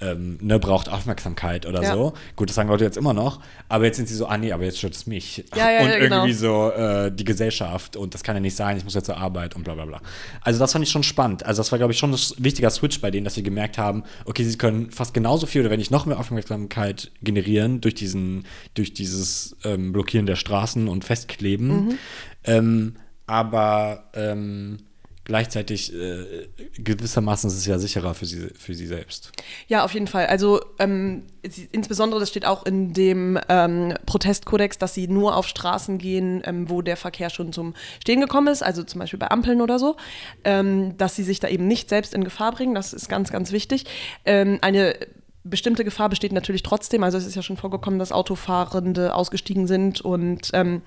[SPEAKER 2] ähm, ne, braucht Aufmerksamkeit oder
[SPEAKER 1] Ja.
[SPEAKER 2] so. Gut, das sagen Leute jetzt immer noch. Aber jetzt sind sie so, ah nee, aber jetzt stört es mich.
[SPEAKER 1] Ja, ja,
[SPEAKER 2] und
[SPEAKER 1] genau.
[SPEAKER 2] irgendwie so äh, die Gesellschaft und das kann ja nicht sein, ich muss jetzt zur Arbeit und bla bla bla. Also das fand ich schon spannend. Also das war, glaube ich, schon ein wichtiger Switch bei denen, dass sie gemerkt haben, okay, sie können fast genauso viel oder wenn nicht noch mehr Aufmerksamkeit generieren durch diesen, durch dieses ähm, Blockieren der Straßen und Festkleben.
[SPEAKER 1] Mhm.
[SPEAKER 2] Ähm, aber ähm, gleichzeitig äh, gewissermaßen ist es ja sicherer für sie, für sie selbst.
[SPEAKER 1] Ja, auf jeden Fall. Also ähm, sie, insbesondere, das steht auch in dem ähm, Protestkodex, dass sie nur auf Straßen gehen, ähm, wo der Verkehr schon zum Stehen gekommen ist, also zum Beispiel bei Ampeln oder so, ähm, dass sie sich da eben nicht selbst in Gefahr bringen. Das ist ganz, ganz wichtig. Ähm, eine bestimmte Gefahr besteht natürlich trotzdem. Also es ist ja schon vorgekommen, dass Autofahrende ausgestiegen sind und ähm,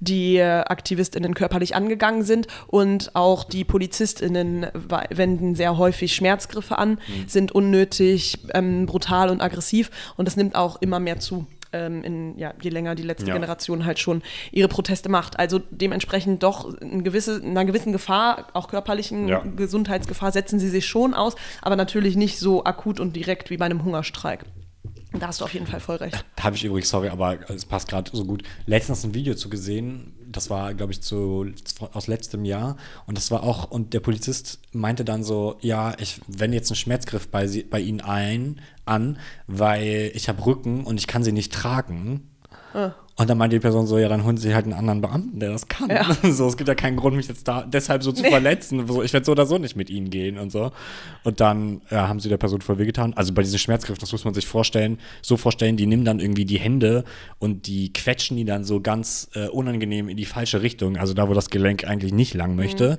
[SPEAKER 1] die AktivistInnen körperlich angegangen sind und auch die PolizistInnen wenden sehr häufig Schmerzgriffe an, mhm. sind unnötig ähm, brutal und aggressiv und das nimmt auch immer mehr zu ähm, in, ja, je länger die letzte ja. Generation halt schon ihre Proteste macht. Also dementsprechend doch eine gewisse, einer gewissen Gefahr, auch körperlichen ja. Gesundheitsgefahr, setzen sie sich schon aus, aber natürlich nicht so akut und direkt wie bei einem Hungerstreik. Da hast du auf jeden Fall voll recht.
[SPEAKER 2] Da habe ich übrigens, sorry, aber es passt gerade so gut. Letztens ein Video zu gesehen, das war, glaube ich, zu, aus letztem Jahr. Und das war auch, und der Polizist meinte dann so, ja, ich wende jetzt einen Schmerzgriff bei, sie, bei Ihnen ein, an, weil ich habe Rücken und ich kann sie nicht tragen. Ah. Und dann meinte die Person so, ja, dann holen sie halt einen anderen Beamten, der das kann. Ja. So, es gibt ja keinen Grund, mich jetzt da deshalb so zu nee. verletzen. So, ich werde so oder so nicht mit ihnen gehen und so. Und dann ja, haben sie der Person voll wehgetan. Also bei diesen Schmerzgriffen, das muss man sich vorstellen, so vorstellen, die nehmen dann irgendwie die Hände und die quetschen die dann so ganz äh, unangenehm in die falsche Richtung, also da, wo das Gelenk eigentlich nicht lang möchte. Mhm.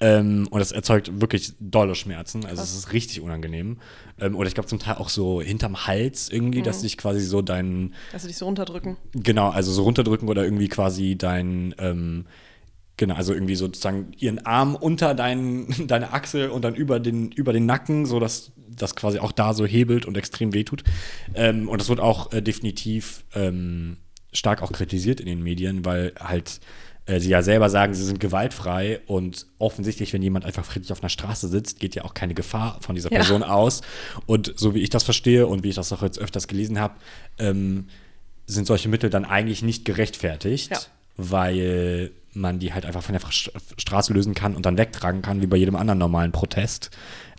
[SPEAKER 2] Ähm, und das erzeugt wirklich dolle Schmerzen. Also es ist richtig unangenehm. Ähm, oder ich glaube zum Teil auch so hinterm Hals irgendwie, mhm. dass sich quasi so dein.
[SPEAKER 1] Dass sie dich so runterdrücken.
[SPEAKER 2] Genau, also so runterdrücken oder irgendwie quasi dein. Ähm, Genau, also irgendwie sozusagen ihren Arm unter dein, deine Achsel und dann über den, über den Nacken, sodass das quasi auch da so hebelt und extrem wehtut. Ähm, und das wird auch äh, definitiv ähm, stark auch kritisiert in den Medien, weil halt äh, sie ja selber sagen, sie sind gewaltfrei und offensichtlich, wenn jemand einfach friedlich auf einer Straße sitzt, geht ja auch keine Gefahr von dieser Person ja. aus. Und so wie ich das verstehe und wie ich das auch jetzt öfters gelesen habe, ähm, sind solche Mittel dann eigentlich nicht gerechtfertigt, ja. weil man die halt einfach von der Straße lösen kann und dann wegtragen kann, wie bei jedem anderen normalen Protest,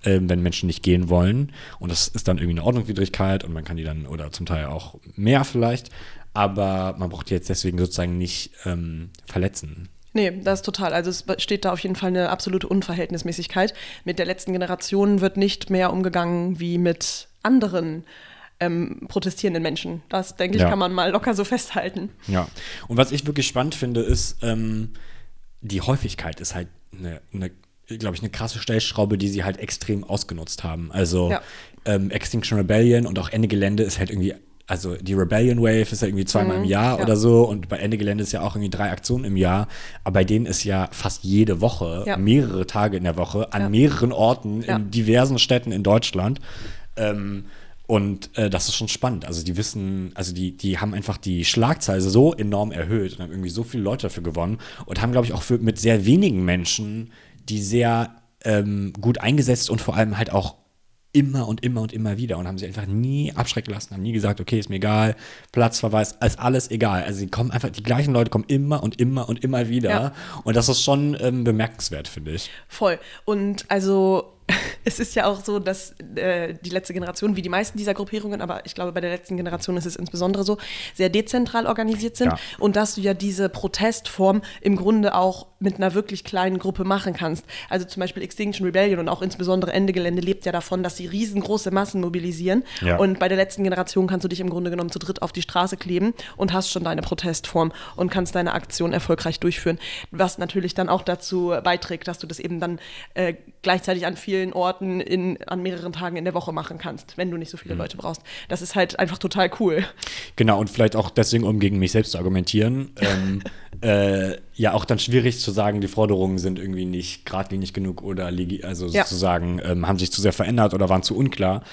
[SPEAKER 2] äh, wenn Menschen nicht gehen wollen. Und das ist dann irgendwie eine Ordnungswidrigkeit und man kann die dann, oder zum Teil auch mehr vielleicht, aber man braucht die jetzt deswegen sozusagen nicht ähm, verletzen.
[SPEAKER 1] Nee, das ist total. Also es steht da auf jeden Fall eine absolute Unverhältnismäßigkeit. Mit der letzten Generation wird nicht mehr umgegangen wie mit anderen ähm, protestierenden Menschen. Das, denke ich, ja. kann man mal locker so festhalten.
[SPEAKER 2] Ja. Und was ich wirklich spannend finde, ist, ähm, die Häufigkeit ist halt eine, eine glaube ich, eine krasse Stellschraube, die sie halt extrem ausgenutzt haben. Also ja. ähm, Extinction Rebellion und auch Ende Gelände ist halt irgendwie also die Rebellion Wave ist ja irgendwie zweimal mhm, im Jahr ja. oder so und bei Ende Gelände ist ja auch irgendwie drei Aktionen im Jahr, aber bei denen ist ja fast jede Woche, ja. mehrere Tage in der Woche, an mehreren Orten in diversen Städten in Deutschland. Ähm, und äh, das ist schon spannend. Also die wissen, also die, die haben einfach die Schlagzahl so enorm erhöht und haben irgendwie so viele Leute dafür gewonnen und haben, glaube ich, auch für, mit sehr wenigen Menschen, die sehr ähm, gut eingesetzt und vor allem halt auch immer und immer und immer wieder und haben sie einfach nie abschrecken lassen, haben nie gesagt, okay, ist mir egal, Platzverweis, ist alles egal. Also sie kommen einfach, die gleichen Leute kommen immer und immer und immer wieder ja. und das ist schon ähm, bemerkenswert, finde ich.
[SPEAKER 1] Voll. Und also es ist ja auch so, dass äh, die letzte Generation, wie die meisten dieser Gruppierungen, aber ich glaube, bei der letzten Generation ist es insbesondere so, sehr dezentral organisiert sind ja. und dass du ja diese Protestform im Grunde auch mit einer wirklich kleinen Gruppe machen kannst. Also zum Beispiel Extinction Rebellion und auch insbesondere Ende Gelände lebt ja davon, dass sie riesengroße Massen mobilisieren. Ja. Und bei der letzten Generation kannst du dich im Grunde genommen zu dritt auf die Straße kleben und hast schon deine Protestform und kannst deine Aktion erfolgreich durchführen. Was natürlich dann auch dazu beiträgt, dass du das eben dann äh, gleichzeitig an vielen Orten in, an mehreren Tagen in der Woche machen kannst, wenn du nicht so viele mhm. Leute brauchst. Das ist halt einfach total cool.
[SPEAKER 2] Genau, und vielleicht auch deswegen, um gegen mich selbst zu argumentieren, ähm, äh, ja auch dann schwierig zu sagen, die Forderungen sind irgendwie nicht geradlinig genug oder also ja. sozusagen ähm, haben sich zu sehr verändert oder waren zu unklar.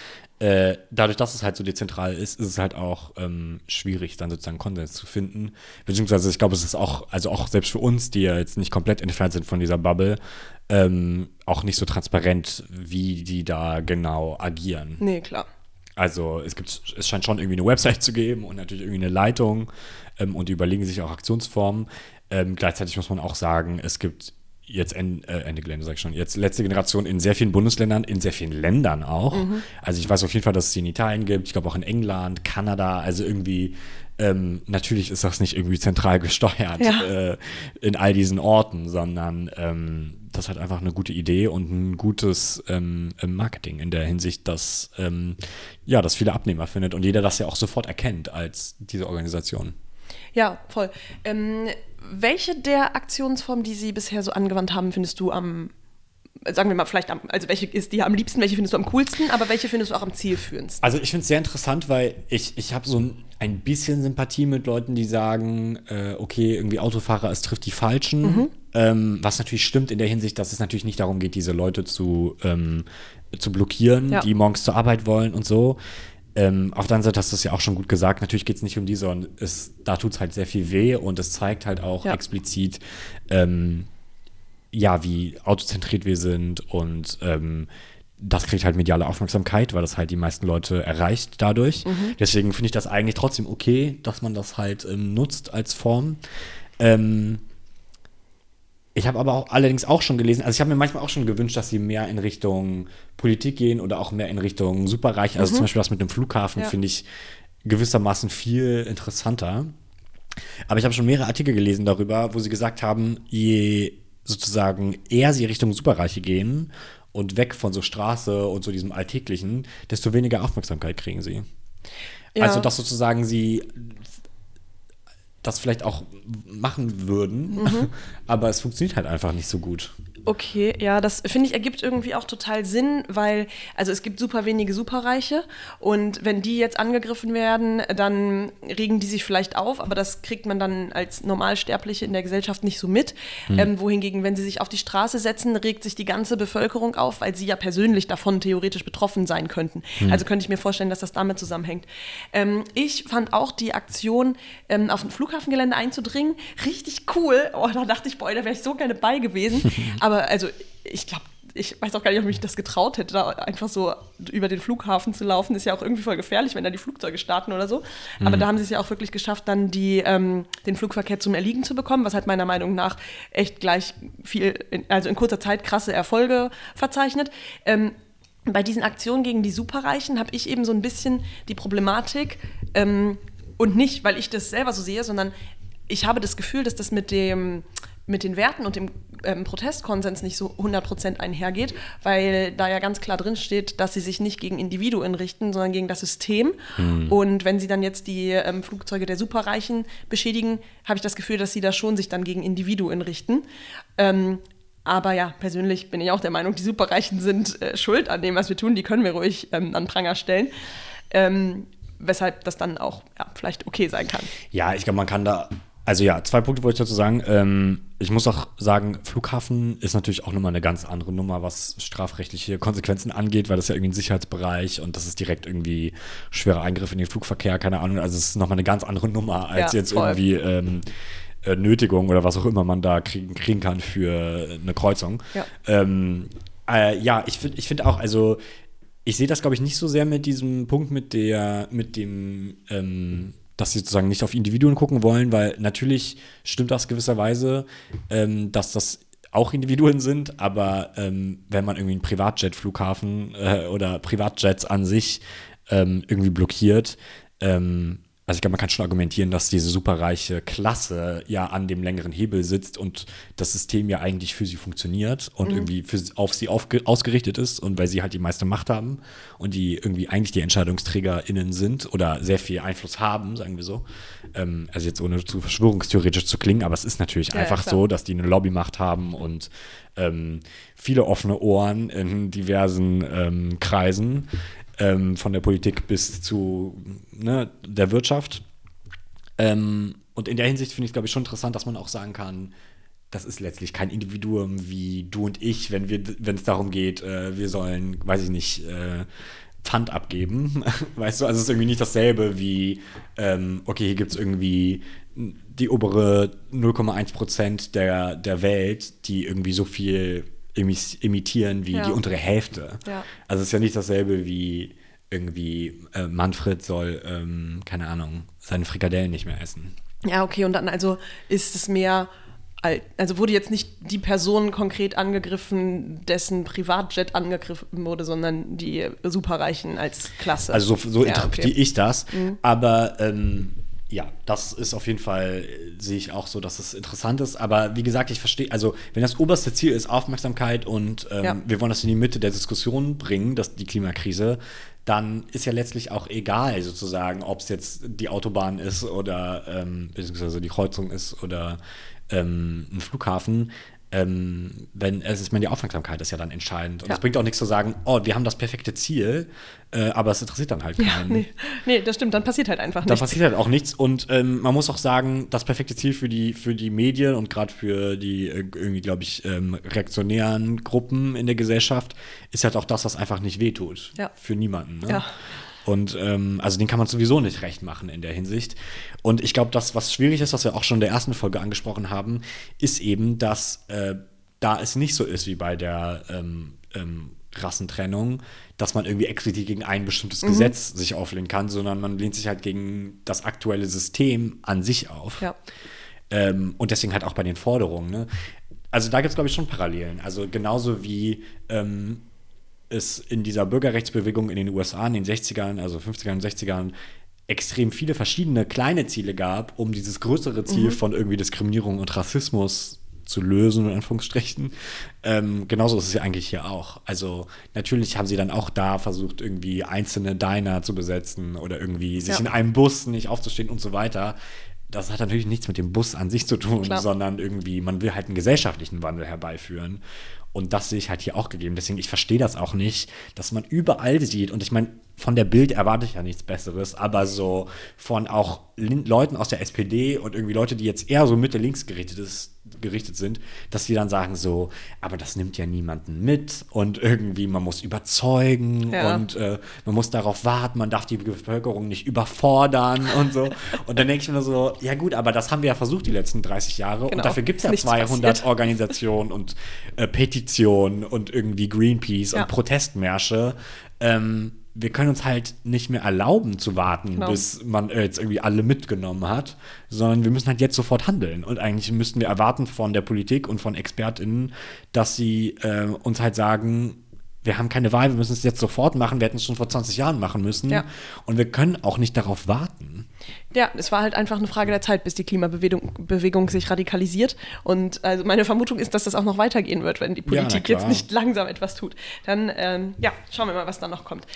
[SPEAKER 2] Äh, dadurch, dass es halt so dezentral ist, ist es halt auch ähm, schwierig, dann sozusagen Konsens zu finden. Beziehungsweise ich glaube, es ist auch, also auch selbst für uns, die ja jetzt nicht komplett entfernt sind von dieser Bubble, ähm, auch nicht so transparent, wie die da genau agieren.
[SPEAKER 1] Nee, klar.
[SPEAKER 2] Also es gibt, es scheint schon irgendwie eine Website zu geben und natürlich irgendwie eine Leitung ähm, und die überlegen sich auch Aktionsformen. Ähm, gleichzeitig muss man auch sagen, es gibt jetzt en, äh, Ende Gelände, sag ich schon, jetzt letzte Generation in sehr vielen Bundesländern, in sehr vielen Ländern auch. Mhm. Also ich weiß auf jeden Fall, dass es sie in Italien gibt, ich glaube auch in England, Kanada, also irgendwie ähm, natürlich ist das nicht irgendwie zentral gesteuert ja. äh, in all diesen Orten, sondern ähm, das hat einfach eine gute Idee und ein gutes ähm, Marketing in der Hinsicht, dass ähm, ja, das viele Abnehmer findet und jeder das ja auch sofort erkennt als diese Organisation.
[SPEAKER 1] Ja, voll. Ähm, welche der Aktionsformen, die Sie bisher so angewandt haben, findest du am sagen wir mal, vielleicht, am, also welche ist dir am liebsten, welche findest du am coolsten, aber welche findest du auch am zielführendsten?
[SPEAKER 2] Also ich finde es sehr interessant, weil ich, ich habe so ein, ein bisschen Sympathie mit Leuten, die sagen, äh, okay, irgendwie Autofahrer, es trifft die Falschen.
[SPEAKER 1] Mhm.
[SPEAKER 2] Ähm, was natürlich stimmt in der Hinsicht, dass es natürlich nicht darum geht, diese Leute zu, ähm, zu blockieren,
[SPEAKER 1] Ja.
[SPEAKER 2] die morgens zur Arbeit wollen und so. Ähm, auf der anderen Seite hast du es ja auch schon gut gesagt, natürlich geht es nicht um die, sondern es, da tut es halt sehr viel weh und es zeigt halt auch
[SPEAKER 1] Ja.
[SPEAKER 2] explizit, ähm, ja, wie autozentriert wir sind und ähm, das kriegt halt mediale Aufmerksamkeit, weil das halt die meisten Leute erreicht dadurch. Deswegen finde ich das eigentlich trotzdem okay, dass man das halt ähm, nutzt als Form. Ähm, ich habe aber auch, allerdings auch schon gelesen, also ich habe mir manchmal auch schon gewünscht, dass sie mehr in Richtung Politik gehen oder auch mehr in Richtung Superreich. Also zum Beispiel das mit dem Flughafen
[SPEAKER 1] Ja.
[SPEAKER 2] finde ich gewissermaßen viel interessanter. Aber ich habe schon mehrere Artikel gelesen darüber, wo sie gesagt haben, je sozusagen eher sie Richtung Superreiche gehen und weg von so Straße und so diesem Alltäglichen, desto weniger Aufmerksamkeit kriegen sie.
[SPEAKER 1] Ja.
[SPEAKER 2] Also, dass sozusagen sie das vielleicht auch machen würden,
[SPEAKER 1] Mhm.
[SPEAKER 2] aber es funktioniert halt einfach nicht so gut.
[SPEAKER 1] Okay, ja, das finde ich ergibt irgendwie auch total Sinn, weil, also es gibt super wenige Superreiche und wenn die jetzt angegriffen werden, dann regen die sich vielleicht auf, aber das kriegt man dann als Normalsterbliche in der Gesellschaft nicht so mit. Ähm, wohingegen, wenn sie sich auf die Straße setzen, regt sich die ganze Bevölkerung auf, weil sie ja persönlich davon theoretisch betroffen sein könnten. Also könnte ich mir vorstellen, dass das damit zusammenhängt. Ähm, ich fand auch die Aktion, ähm, auf ein Flughafengelände einzudringen, richtig cool. Oh, da dachte ich, boah, da wäre ich so gerne bei gewesen. Aber also, ich glaube, ich weiß auch gar nicht, ob ich mich das getraut hätte, da einfach so über den Flughafen zu laufen. Ist ja auch irgendwie voll gefährlich, wenn da die Flugzeuge starten oder so. Aber da haben sie es ja auch wirklich geschafft, dann die, ähm, den Flugverkehr zum Erliegen zu bekommen, was halt meiner Meinung nach echt gleich viel, in, also in kurzer Zeit krasse Erfolge verzeichnet. Ähm, bei diesen Aktionen gegen die Superreichen habe ich eben so ein bisschen die Problematik, ähm, und nicht, weil ich das selber so sehe, sondern ich habe das Gefühl, dass das mit dem mit den Werten und dem ähm, Protestkonsens nicht so 100% einhergeht, weil da ja ganz klar drin steht, dass sie sich nicht gegen Individuen richten, sondern gegen das System. Und wenn sie dann jetzt die ähm, Flugzeuge der Superreichen beschädigen, habe ich das Gefühl, dass sie da schon sich dann gegen Individuen richten. Ähm, aber ja, persönlich bin ich auch der Meinung, die Superreichen sind äh, schuld an dem, was wir tun. Die können wir ruhig ähm, an Pranger stellen. Ähm, weshalb das dann auch ja, vielleicht okay sein kann.
[SPEAKER 2] Ja, ich glaube, man kann da. Also ja, zwei Punkte wollte ich dazu sagen. Ähm, ich muss auch sagen, Flughafen ist natürlich auch nochmal eine ganz andere Nummer, was strafrechtliche Konsequenzen angeht, weil das ja irgendwie ein Sicherheitsbereich und das ist direkt irgendwie schwerer Eingriff in den Flugverkehr, keine Ahnung. Also es ist nochmal eine ganz andere Nummer als
[SPEAKER 1] Ja,
[SPEAKER 2] jetzt
[SPEAKER 1] voll.
[SPEAKER 2] irgendwie ähm, äh, Nötigung oder was auch immer man da kriegen, kriegen kann für eine Kreuzung.
[SPEAKER 1] Ja.
[SPEAKER 2] Ähm, äh, ja, ich finde ich find auch, also ich sehe das, glaube ich, nicht so sehr mit diesem Punkt mit der, mit dem, ähm, dass sie sozusagen nicht auf Individuen gucken wollen, weil natürlich stimmt das gewisserweise, ähm, dass das auch Individuen sind, aber ähm, wenn man irgendwie einen Privatjet-Flughafen äh, oder Privatjets an sich ähm, irgendwie blockiert, ähm, also ich glaube, man kann schon argumentieren, dass diese superreiche Klasse ja an dem längeren Hebel sitzt und das System ja eigentlich für sie funktioniert und irgendwie für, auf sie aufge, ausgerichtet ist und weil sie halt die meiste Macht haben und die irgendwie eigentlich die EntscheidungsträgerInnen sind oder sehr viel Einfluss haben, sagen wir so. Ähm, also jetzt ohne zu verschwörungstheoretisch zu klingen, aber es ist natürlich
[SPEAKER 1] ja,
[SPEAKER 2] einfach
[SPEAKER 1] klar.
[SPEAKER 2] so, dass die eine Lobbymacht haben und ähm, viele offene Ohren in diversen ähm, Kreisen, ähm, von der Politik bis zu ne, der Wirtschaft. Ähm, und in der Hinsicht finde ich es, glaube ich, schon interessant, dass man auch sagen kann, das ist letztlich kein Individuum wie du und ich, wenn wir, wenn es darum geht, äh, wir sollen, weiß ich nicht, äh, Pfand abgeben. weißt du, also es ist irgendwie nicht dasselbe wie, ähm, okay, hier gibt es irgendwie die obere 0,1 Prozent der, der Welt, die irgendwie so viel emittieren wie
[SPEAKER 1] Ja.
[SPEAKER 2] die untere Hälfte.
[SPEAKER 1] Ja.
[SPEAKER 2] Also es ist ja nicht dasselbe wie irgendwie äh, Manfred soll, ähm, keine Ahnung, seine Frikadellen nicht mehr essen.
[SPEAKER 1] Ja, okay, und dann also ist es mehr, al- also wurde jetzt nicht die Person konkret angegriffen, dessen Privatjet angegriffen wurde, sondern die Superreichen als Klasse.
[SPEAKER 2] Also so, so
[SPEAKER 1] Ja,
[SPEAKER 2] interpretiere
[SPEAKER 1] okay. Mhm.
[SPEAKER 2] ich das. Aber ähm, ja, das ist auf jeden Fall, äh, sehe ich auch so, dass es interessant ist. Aber wie gesagt, ich verstehe, also wenn das oberste Ziel ist Aufmerksamkeit und ähm,
[SPEAKER 1] Ja.
[SPEAKER 2] wir wollen das in die Mitte der Diskussion bringen, dass die Klimakrise, dann ist ja letztlich auch egal sozusagen, ob es jetzt die Autobahn ist oder ähm, beziehungsweise die Kreuzung ist oder ähm, ein Flughafen. Ähm, wenn es ist, meine, die Aufmerksamkeit ist ja dann entscheidend. Und
[SPEAKER 1] Ja.
[SPEAKER 2] es bringt auch nichts zu sagen, oh, wir haben das perfekte Ziel, äh, aber es interessiert dann halt
[SPEAKER 1] Ja,
[SPEAKER 2] keinen.
[SPEAKER 1] nee. nee, das stimmt, dann passiert halt einfach nichts.
[SPEAKER 2] passiert halt auch nichts und ähm, man muss auch sagen, das perfekte Ziel für die, für die Medien und gerade für die äh, irgendwie, glaube ich, ähm, reaktionären Gruppen in der Gesellschaft ist halt auch das, was einfach nicht wehtut.
[SPEAKER 1] Ja.
[SPEAKER 2] Für niemanden. Ne?
[SPEAKER 1] Ja.
[SPEAKER 2] Und ähm, also den kann man sowieso nicht recht machen in der Hinsicht. Und ich glaube, das, was schwierig ist, was wir auch schon in der ersten Folge angesprochen haben, ist eben, dass äh, da es nicht so ist wie bei der ähm, ähm, Rassentrennung, dass man irgendwie explizit gegen ein bestimmtes
[SPEAKER 1] Mhm.
[SPEAKER 2] Gesetz sich auflehnen kann, sondern man lehnt sich halt gegen das aktuelle System an sich auf.
[SPEAKER 1] Ja.
[SPEAKER 2] Ähm, und deswegen halt auch bei den Forderungen. Ne? Also da gibt es, glaube ich, schon Parallelen. Also genauso wie ähm, es in dieser Bürgerrechtsbewegung in den USA in den 60ern, also 50ern und 60ern, extrem viele verschiedene kleine Ziele gab, um dieses größere Ziel von irgendwie Diskriminierung und Rassismus zu lösen, in Anführungsstrichen. Ähm, genauso ist es ja eigentlich hier auch. Also natürlich haben sie dann auch da versucht, irgendwie einzelne Diner zu besetzen oder irgendwie sich
[SPEAKER 1] Ja.
[SPEAKER 2] in einem Bus nicht aufzustehen und so weiter. Das hat natürlich nichts mit dem Bus an sich zu tun,
[SPEAKER 1] Klar.
[SPEAKER 2] sondern irgendwie, man will halt einen gesellschaftlichen Wandel herbeiführen. Und das sehe ich halt hier auch gegeben. Deswegen, ich verstehe das auch nicht, dass man überall sieht. Und ich meine, von der Bild erwarte ich ja nichts Besseres, aber so von auch Leuten aus der SPD und irgendwie Leute, die jetzt eher so Mitte-Links gerichtet, ist, gerichtet sind, dass die dann sagen so, aber das nimmt ja niemanden mit und irgendwie man muss überzeugen
[SPEAKER 1] Ja.
[SPEAKER 2] und äh, man muss darauf warten, man darf die Bevölkerung nicht überfordern und so. Und dann denke ich mir so, ja gut, aber das haben wir ja versucht die letzten 30 Jahre
[SPEAKER 1] Genau.
[SPEAKER 2] und dafür gibt es ja
[SPEAKER 1] nichts
[SPEAKER 2] 200
[SPEAKER 1] passiert.
[SPEAKER 2] Organisationen und äh, Petitionen und irgendwie Greenpeace
[SPEAKER 1] Ja.
[SPEAKER 2] und Protestmärsche. Ähm, wir können uns halt nicht mehr erlauben zu warten,
[SPEAKER 1] Genau.
[SPEAKER 2] bis man äh, jetzt irgendwie alle mitgenommen hat, sondern wir müssen halt jetzt sofort handeln. Und eigentlich müssten wir erwarten von der Politik und von ExpertInnen, dass sie äh, uns halt sagen, wir haben keine Wahl, wir müssen es jetzt sofort machen, wir hätten es schon vor 20 Jahren machen müssen.
[SPEAKER 1] Ja.
[SPEAKER 2] Und wir können auch nicht darauf warten.
[SPEAKER 1] Ja, es war halt einfach eine Frage der Zeit, bis die Klimabewegung Bewegung sich radikalisiert. Und also meine Vermutung ist, dass das auch noch weitergehen wird, wenn die
[SPEAKER 2] Ja,
[SPEAKER 1] Politik
[SPEAKER 2] klar.
[SPEAKER 1] jetzt nicht langsam etwas tut. Dann, ähm, ja, schauen wir mal, was da noch kommt.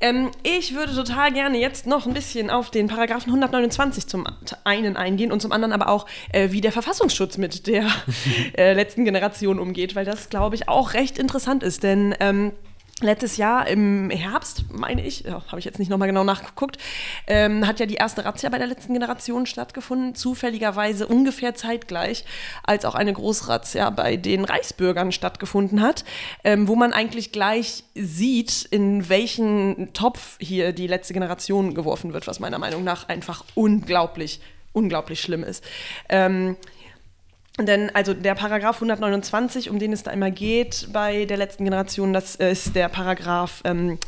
[SPEAKER 1] Ähm, ich würde total gerne jetzt noch ein bisschen auf den Paragraphen 129 zum einen eingehen und zum anderen aber auch, äh, wie der Verfassungsschutz mit der äh, letzten Generation umgeht, weil das, glaube ich, auch recht interessant ist. Denn ähm, Letztes Jahr im Herbst, meine ich, ja, habe ich jetzt nicht nochmal genau nachgeguckt, ähm, hat ja die erste Razzia bei der letzten Generation stattgefunden, zufälligerweise ungefähr zeitgleich, als auch eine Großrazzia bei den Reichsbürgern stattgefunden hat, ähm, wo man eigentlich gleich sieht, in welchen Topf hier die letzte Generation geworfen wird, was meiner Meinung nach einfach unglaublich, unglaublich schlimm ist. Ähm, denn also der Paragraph 129, um den es da immer geht bei der letzten Generation, das ist der Paragraph, ähm,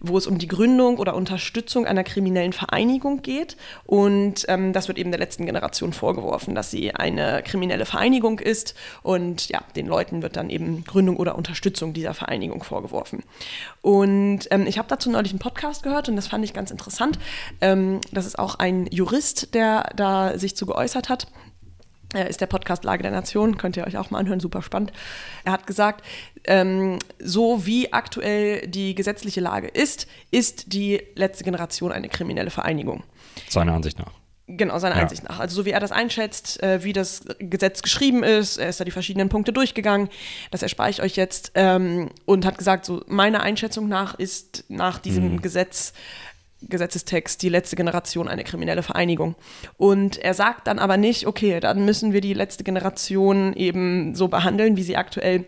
[SPEAKER 1] wo es um die Gründung oder Unterstützung einer kriminellen Vereinigung geht. Und ähm, das wird eben der letzten Generation vorgeworfen, dass sie eine kriminelle Vereinigung ist. Und ja, den Leuten wird dann eben Gründung oder Unterstützung dieser Vereinigung vorgeworfen. Und ähm, ich habe dazu neulich einen Podcast gehört und das fand ich ganz interessant. Ähm, das ist auch ein Jurist, der da sich zu geäußert hat äh, ist der Podcast Lage der Nation, könnt ihr euch auch mal anhören, super spannend. Er hat gesagt, ähm, so wie aktuell die gesetzliche Lage ist, ist die letzte Generation eine kriminelle Vereinigung.
[SPEAKER 2] Seiner Ansicht nach.
[SPEAKER 1] Genau, seiner
[SPEAKER 2] Ja.
[SPEAKER 1] Ansicht nach. Also so wie er das einschätzt, äh, wie das Gesetz geschrieben ist, er ist da die verschiedenen Punkte durchgegangen, das erspare ich euch jetzt ähm, und hat gesagt, so meiner Einschätzung nach ist nach diesem Gesetz Gesetzestext die letzte Generation eine kriminelle Vereinigung. Und er sagt dann aber nicht, okay, dann müssen wir die letzte Generation eben so behandeln, wie sie aktuell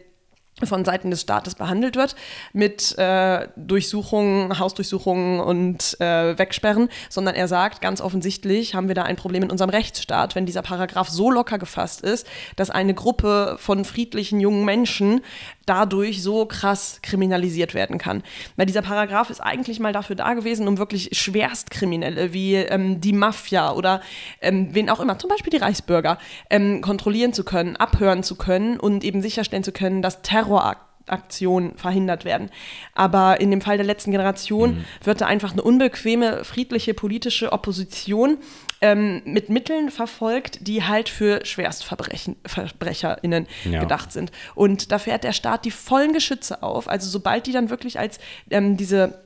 [SPEAKER 1] von Seiten des Staates behandelt wird, mit äh, Durchsuchungen, Hausdurchsuchungen und äh, Wegsperren, sondern er sagt, ganz offensichtlich haben wir da ein Problem in unserem Rechtsstaat, wenn dieser Paragraph so locker gefasst ist, dass eine Gruppe von friedlichen jungen Menschen dadurch so krass kriminalisiert werden kann. Weil dieser Paragraph ist eigentlich mal dafür da gewesen, um wirklich Schwerstkriminelle wie ähm, die Mafia oder ähm, wen auch immer, zum Beispiel die Reichsbürger, ähm, kontrollieren zu können, abhören zu können und eben sicherstellen zu können, dass Terroraktionen verhindert werden. Aber in dem Fall der letzten Generation wird da einfach eine unbequeme, friedliche politische Opposition ähm, mit Mitteln verfolgt, die halt für Schwerstverbrechen, VerbrecherInnen
[SPEAKER 2] Ja.
[SPEAKER 1] gedacht sind. Und da fährt der Staat die vollen Geschütze auf. Also sobald die dann wirklich als ähm, diese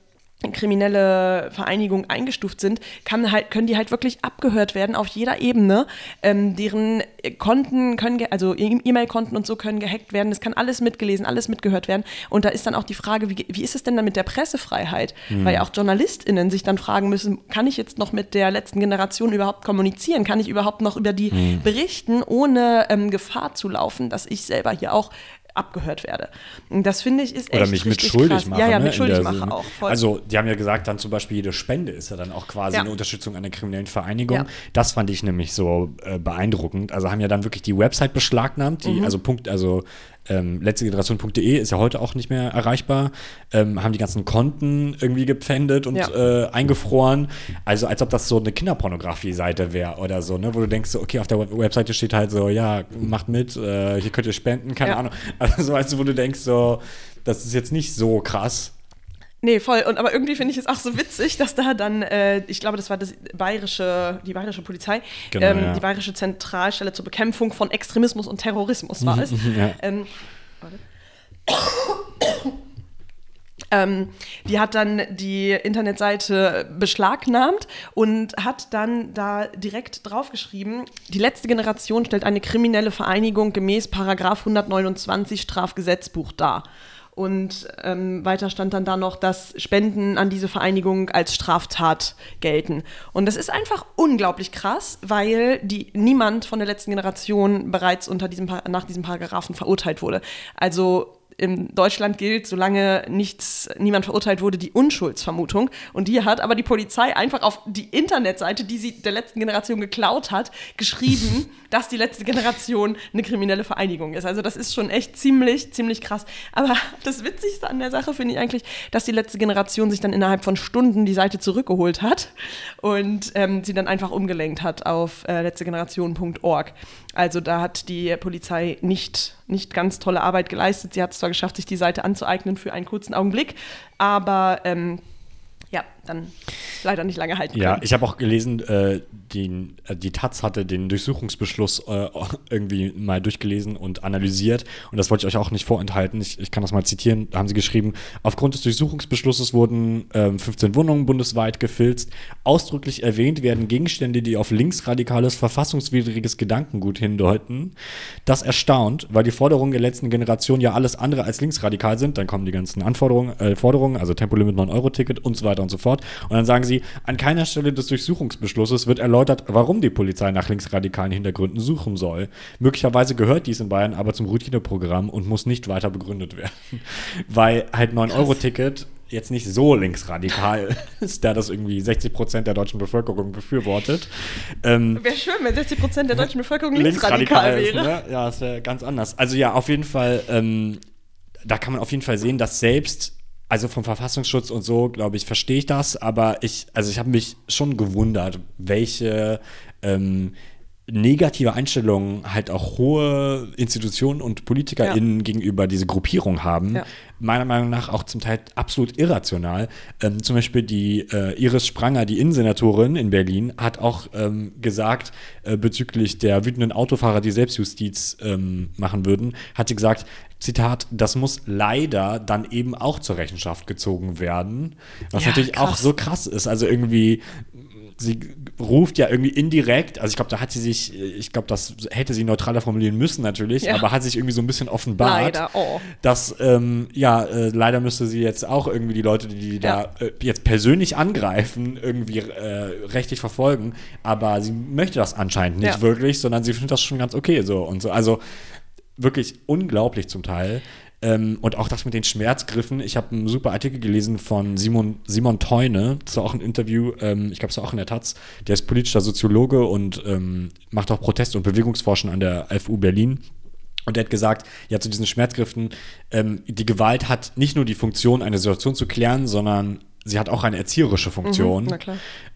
[SPEAKER 1] kriminelle Vereinigung eingestuft sind, halt, können die halt wirklich abgehört werden auf jeder Ebene. Ähm, deren Konten können, also E- E-Mail-Konten und so können gehackt werden. Das kann alles mitgelesen, alles mitgehört werden. Und da ist dann auch die Frage, wie, wie ist es denn dann mit der Pressefreiheit? Weil ja auch JournalistInnen sich dann fragen müssen, kann ich jetzt noch mit der letzten Generation überhaupt kommunizieren? Kann ich überhaupt noch über die berichten, ohne ähm, Gefahr zu laufen, dass ich selber hier auch abgehört werde. Und das finde ich ist echt
[SPEAKER 2] Oder mich mit schuldig machen.
[SPEAKER 1] Ja, ja,
[SPEAKER 2] ne,
[SPEAKER 1] mit schuldig machen auch. Voll.
[SPEAKER 2] Also, die haben ja gesagt, dann zum Beispiel jede Spende ist ja dann auch quasi
[SPEAKER 1] Ja.
[SPEAKER 2] eine Unterstützung einer kriminellen Vereinigung.
[SPEAKER 1] Ja.
[SPEAKER 2] Das fand ich nämlich so äh, beeindruckend. Also haben ja dann wirklich die Website beschlagnahmt,
[SPEAKER 1] Mhm.
[SPEAKER 2] die, also Punkt, also ähm, letztegeneration.de ist ja heute auch nicht mehr erreichbar, ähm, haben die ganzen Konten irgendwie gepfändet und
[SPEAKER 1] Ja.
[SPEAKER 2] äh, eingefroren. Also als ob das so eine Kinderpornografie-Seite wäre oder so, ne? wo du denkst, okay, auf der Web- Webseite steht halt so, ja, macht mit, äh, hier könnt ihr spenden, keine
[SPEAKER 1] Ja.
[SPEAKER 2] Ahnung. Also so, weißt du, wo du denkst, so, das ist jetzt nicht so krass.
[SPEAKER 1] Nee, voll. Und aber irgendwie finde ich es auch so witzig, dass da dann, äh, ich glaube, das war das bayerische, die bayerische Polizei,
[SPEAKER 2] Genau,
[SPEAKER 1] ähm,
[SPEAKER 2] ja.
[SPEAKER 1] die bayerische Zentralstelle zur Bekämpfung von Extremismus und Terrorismus war es.
[SPEAKER 2] ja.
[SPEAKER 1] ähm. Ähm, die hat dann die Internetseite beschlagnahmt und hat dann da direkt draufgeschrieben, die letzte Generation stellt eine kriminelle Vereinigung gemäß Paragraph 129 Strafgesetzbuch dar. Und ähm, weiter stand dann da noch, dass Spenden an diese Vereinigung als Straftat gelten. Und das ist einfach unglaublich krass, weil die, niemand von der letzten Generation bereits unter diesem, nach diesem Paragraphen verurteilt wurde. Also in Deutschland gilt, solange nichts, niemand verurteilt wurde, die Unschuldsvermutung. Und die hat aber die Polizei einfach auf die Internetseite, die sie der letzten Generation geklaut hat, geschrieben, dass die letzte Generation eine kriminelle Vereinigung ist. Also das ist schon echt ziemlich, ziemlich krass. Aber das Witzigste an der Sache finde ich eigentlich, dass die letzte Generation sich dann innerhalb von Stunden die Seite zurückgeholt hat und ähm, sie dann einfach umgelenkt hat auf äh, letztegeneration.org. Also da hat die Polizei nicht, nicht ganz tolle Arbeit geleistet. Sie hat es zwar geschafft, sich die Seite anzueignen für einen kurzen Augenblick, aber ähm, ja, dann leider nicht lange halten
[SPEAKER 2] Ja,
[SPEAKER 1] können.
[SPEAKER 2] ich habe auch gelesen, äh, die, äh, die Taz hatte den Durchsuchungsbeschluss äh, irgendwie mal durchgelesen und analysiert. Und das wollte ich euch auch nicht vorenthalten. Ich, ich kann das mal zitieren. Da haben sie geschrieben, aufgrund des Durchsuchungsbeschlusses wurden ähm, 15 Wohnungen bundesweit gefilzt. Ausdrücklich erwähnt werden Gegenstände, die auf linksradikales, verfassungswidriges Gedankengut hindeuten. Das erstaunt, weil die Forderungen der letzten Generation ja alles andere als linksradikal sind. Dann kommen die ganzen Anforderungen, äh, Forderungen, also Tempolimit 9-Euro-Ticket und so weiter und so fort. Und dann sagen sie, an keiner Stelle des Durchsuchungsbeschlusses wird erläutert, warum die Polizei nach linksradikalen Hintergründen suchen soll. Möglicherweise gehört dies in Bayern aber zum Routineprogramm und muss nicht weiter begründet werden. Weil halt 9-Euro-Ticket jetzt nicht so linksradikal ist, da das irgendwie 60 Prozent der deutschen Bevölkerung befürwortet. Ähm,
[SPEAKER 1] Wäre schön, wenn 60 Prozent der deutschen Bevölkerung linksradikal,
[SPEAKER 2] ist,
[SPEAKER 1] wäre.
[SPEAKER 2] Ne? Ja, das wäre ganz anders. Also ja, auf jeden Fall, ähm, da kann man auf jeden Fall sehen, dass selbst, also vom Verfassungsschutz und so, glaube ich, verstehe ich das, aber ich, also ich habe mich schon gewundert, welche ähm, negative Einstellungen halt auch hohe Institutionen und PolitikerInnen gegenüber diese Gruppierung haben.
[SPEAKER 1] Ja.
[SPEAKER 2] Meiner Meinung nach auch zum Teil absolut irrational. Ähm, zum Beispiel die äh, Iris Spranger, die Innensenatorin in Berlin, hat auch ähm, gesagt, äh, bezüglich der wütenden Autofahrer, die Selbstjustiz ähm, machen würden, hat sie gesagt, Zitat, das muss leider dann eben auch zur Rechenschaft gezogen werden. Was
[SPEAKER 1] Ja,
[SPEAKER 2] natürlich auch
[SPEAKER 1] krass.
[SPEAKER 2] so krass ist. Also irgendwie, sie ruft ja irgendwie indirekt, also ich glaube, da hat sie sich, ich glaube, das hätte sie neutraler formulieren müssen natürlich,
[SPEAKER 1] Ja.
[SPEAKER 2] aber hat sich irgendwie so ein bisschen offenbart,
[SPEAKER 1] Leider, oh.
[SPEAKER 2] dass, ähm, ja, äh, leider müsste sie jetzt auch irgendwie die Leute, die, die
[SPEAKER 1] Ja.
[SPEAKER 2] da äh, jetzt persönlich angreifen, irgendwie äh, rechtlich verfolgen, aber sie möchte das anscheinend nicht
[SPEAKER 1] Ja.
[SPEAKER 2] wirklich, sondern sie findet das schon ganz okay so und so. Also wirklich unglaublich zum Teil. Ähm, und auch das mit den Schmerzgriffen. Ich habe einen super Artikel gelesen von Simon, Simon Teune. Das war auch ein Interview, ähm, ich glaube, es war auch in der Taz. Der ist politischer Soziologe und ähm, macht auch Protest- und Bewegungsforschen an der FU Berlin. Und er hat gesagt, ja, zu diesen Schmerzgriffen, ähm, die Gewalt hat nicht nur die Funktion, eine Situation zu klären, sondern sie hat auch eine erzieherische Funktion.
[SPEAKER 1] Mhm.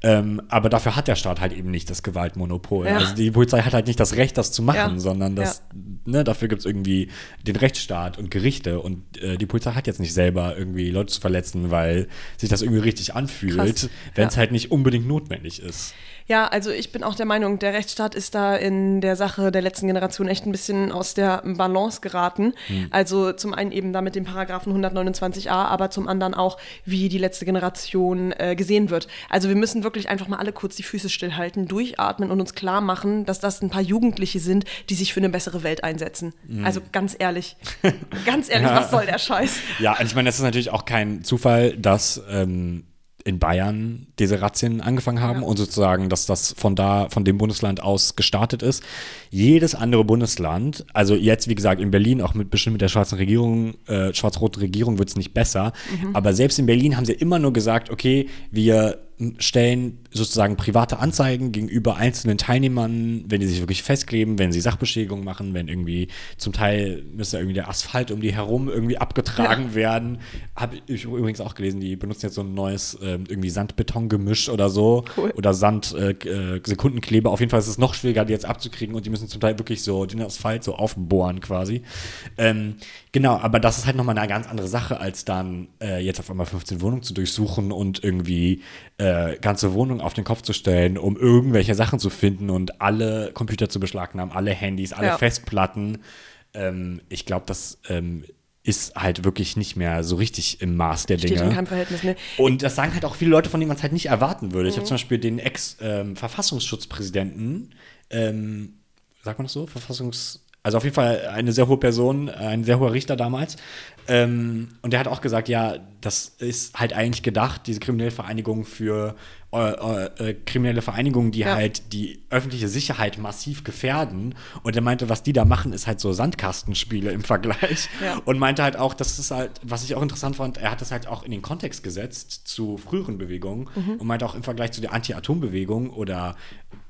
[SPEAKER 2] Ähm, aber dafür hat der Staat halt eben nicht das Gewaltmonopol.
[SPEAKER 1] Ja.
[SPEAKER 2] Also die Polizei hat halt nicht das Recht, das zu machen,
[SPEAKER 1] Ja.
[SPEAKER 2] sondern das, ne, dafür gibt es irgendwie den Rechtsstaat und Gerichte. Und äh, die Polizei hat jetzt nicht selber irgendwie Leute zu verletzen, weil sich das irgendwie richtig anfühlt, wenn es
[SPEAKER 1] Ja.
[SPEAKER 2] halt nicht unbedingt notwendig ist.
[SPEAKER 1] Ja, also ich bin auch der Meinung, der Rechtsstaat ist da in der Sache der letzten Generation echt ein bisschen aus der Balance geraten.
[SPEAKER 2] Hm.
[SPEAKER 1] Also zum einen eben da mit dem Paragraphen 129a, aber zum anderen auch, wie die letzte Generation äh, gesehen wird. Also wir müssen wirklich einfach mal alle kurz die Füße stillhalten, durchatmen und uns klar machen, dass das ein paar Jugendliche sind, die sich für eine bessere Welt einsetzen.
[SPEAKER 2] Hm.
[SPEAKER 1] Also ganz ehrlich, ganz ehrlich, was soll der Scheiß?
[SPEAKER 2] Ja, und ich meine, das ist natürlich auch kein Zufall, dass ähm, in Bayern diese Razzien angefangen haben
[SPEAKER 1] Ja.
[SPEAKER 2] und sozusagen, dass das von da, von dem Bundesland aus gestartet ist. Jedes andere Bundesland, also jetzt, wie gesagt, in Berlin, auch mit bestimmt mit der schwarzen Regierung, äh, schwarz-roten Regierung wird es nicht besser. Aber selbst in Berlin haben sie immer nur gesagt, okay, wir stellen sozusagen private Anzeigen gegenüber einzelnen Teilnehmern, wenn die sich wirklich festkleben, wenn sie Sachbeschädigung machen, wenn irgendwie zum Teil müsste irgendwie der Asphalt um die herum irgendwie abgetragen werden. Habe ich übrigens auch gelesen, die benutzen jetzt so ein neues ähm, irgendwie Sand-Beton-Gemisch oder so
[SPEAKER 1] Cool.
[SPEAKER 2] oder Sand äh, äh, Sekundenkleber. Auf jeden Fall ist es noch schwieriger, die jetzt abzukriegen und die müssen zum Teil wirklich so den Asphalt so aufbohren quasi. Ähm, genau, aber das ist halt nochmal eine ganz andere Sache, als dann äh, jetzt auf einmal 15 Wohnungen zu durchsuchen und irgendwie äh, ganze Wohnungen auf den Kopf zu stellen, um irgendwelche Sachen zu finden und alle Computer zu beschlagnahmen, alle Handys, alle
[SPEAKER 1] Ja.
[SPEAKER 2] Festplatten. Ähm, ich glaube, das ähm, ist halt wirklich nicht mehr so richtig im Maß der
[SPEAKER 1] Steht in
[SPEAKER 2] Dinge.
[SPEAKER 1] keinem Verhältnis. Ne?
[SPEAKER 2] Und das sagen halt auch viele Leute, von denen man es halt nicht erwarten würde. Ich
[SPEAKER 1] Mhm.
[SPEAKER 2] habe zum Beispiel den Ex-Verfassungsschutzpräsidenten, ähm, sagt man das so? Verfassungs-, also auf jeden Fall eine sehr hohe Person, ein sehr hoher Richter damals. Ähm, und der hat auch gesagt, ja, das ist halt eigentlich gedacht, diese kriminelle Vereinigung für äh, äh, kriminelle Vereinigungen, die
[SPEAKER 1] Ja.
[SPEAKER 2] halt die öffentliche Sicherheit massiv gefährden. Und er meinte, was die da machen, ist halt so Sandkastenspiele im Vergleich.
[SPEAKER 1] Ja.
[SPEAKER 2] Und meinte halt auch, das ist halt, was ich auch interessant fand, er hat das halt auch in den Kontext gesetzt zu früheren Bewegungen
[SPEAKER 1] Mhm.
[SPEAKER 2] und meinte auch im Vergleich zu der Anti-Atom-Bewegung oder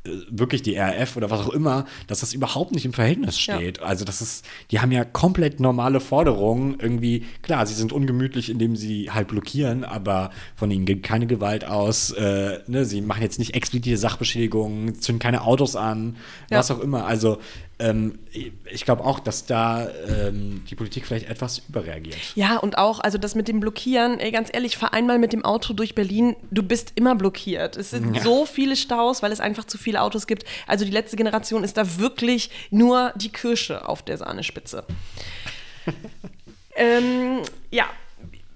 [SPEAKER 2] äh, wirklich die RAF oder was auch immer, dass das überhaupt nicht im Verhältnis
[SPEAKER 1] Ja.
[SPEAKER 2] steht. Also das ist, die haben ja komplett normale Forderungen. Irgendwie, klar, sie sind ungemütlich, indem sie halt blockieren, aber von ihnen geht keine Gewalt aus. Äh, ne? Sie machen jetzt nicht explizite Sachbeschädigungen, zünden keine Autos an,
[SPEAKER 1] Ja.
[SPEAKER 2] was auch immer. Also ähm, ich glaube auch, dass da ähm, die Politik vielleicht etwas überreagiert.
[SPEAKER 1] Ja, und auch, also das mit dem Blockieren, ey, ganz ehrlich, fahr einmal mit dem Auto durch Berlin, du bist immer blockiert. Es sind
[SPEAKER 2] Ja.
[SPEAKER 1] so viele Staus, weil es einfach zu viele Autos gibt. Also die letzte Generation ist da wirklich nur die Kirsche auf der Sahnespitze. ähm, ja.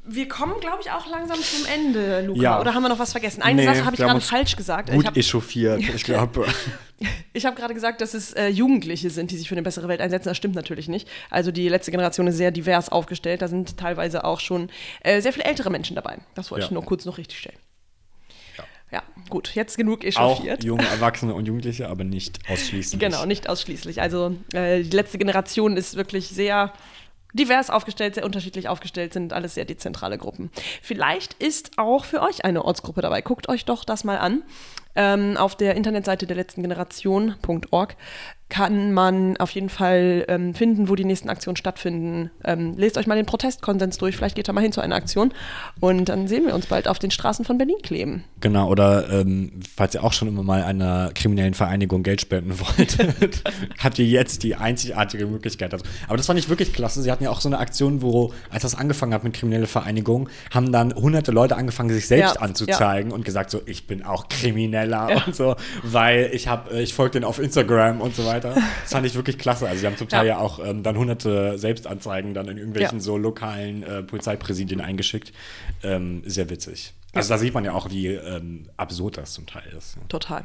[SPEAKER 1] Wir kommen, glaube ich, auch langsam zum Ende, Luca.
[SPEAKER 2] Ja.
[SPEAKER 1] Oder haben wir noch was vergessen? Eine
[SPEAKER 2] Nee,
[SPEAKER 1] Sache habe ich gerade falsch gesagt.
[SPEAKER 2] Gut
[SPEAKER 1] ich habe
[SPEAKER 2] echauffiert, ich glaube.
[SPEAKER 1] ich hab gerade gesagt, dass es äh, Jugendliche sind, die sich für eine bessere Welt einsetzen. Das stimmt natürlich nicht. Also die letzte Generation ist sehr divers aufgestellt. Da sind teilweise auch schon äh, sehr viele ältere Menschen dabei. Das wollte
[SPEAKER 2] Ja.
[SPEAKER 1] ich nur kurz noch richtig stellen.
[SPEAKER 2] Ja.
[SPEAKER 1] Ja, gut, jetzt genug
[SPEAKER 2] auch
[SPEAKER 1] echauffiert.
[SPEAKER 2] junge Erwachsene und Jugendliche, aber nicht ausschließlich.
[SPEAKER 1] Genau, nicht ausschließlich. Also äh, die letzte Generation ist wirklich sehr divers aufgestellt, sehr unterschiedlich aufgestellt, sind alles sehr dezentrale Gruppen. Vielleicht ist auch für euch eine Ortsgruppe dabei. Guckt euch doch das mal an. Ähm, auf der Internetseite der letzten Generation.org kann man auf jeden Fall ähm, finden, wo die nächsten Aktionen stattfinden. Ähm, lest euch mal den Protestkonsens durch, vielleicht geht da mal hin zu einer Aktion und dann sehen wir uns bald auf den Straßen von Berlin kleben.
[SPEAKER 2] Genau, oder ähm, falls ihr auch schon immer mal einer kriminellen Vereinigung Geld spenden wolltet, habt ihr jetzt die einzigartige Möglichkeit dazu. Aber das fand ich wirklich klasse. Sie hatten ja auch so eine Aktion, wo, als das angefangen hat mit kriminelle Vereinigung, haben dann hunderte Leute angefangen, sich selbst
[SPEAKER 1] Ja,
[SPEAKER 2] anzuzeigen und gesagt so, ich bin auch Krimineller und so, weil ich habe, ich folge denen auf Instagram und so weiter. Das fand ich wirklich klasse. Also sie haben zum Teil ja,
[SPEAKER 1] Ja.
[SPEAKER 2] auch ähm, dann hunderte Selbstanzeigen dann in irgendwelchen
[SPEAKER 1] Ja.
[SPEAKER 2] so lokalen äh, Polizeipräsidien eingeschickt. Ähm, sehr witzig. Also da sieht man ja auch, wie ähm, absurd das zum Teil ist.
[SPEAKER 1] Total.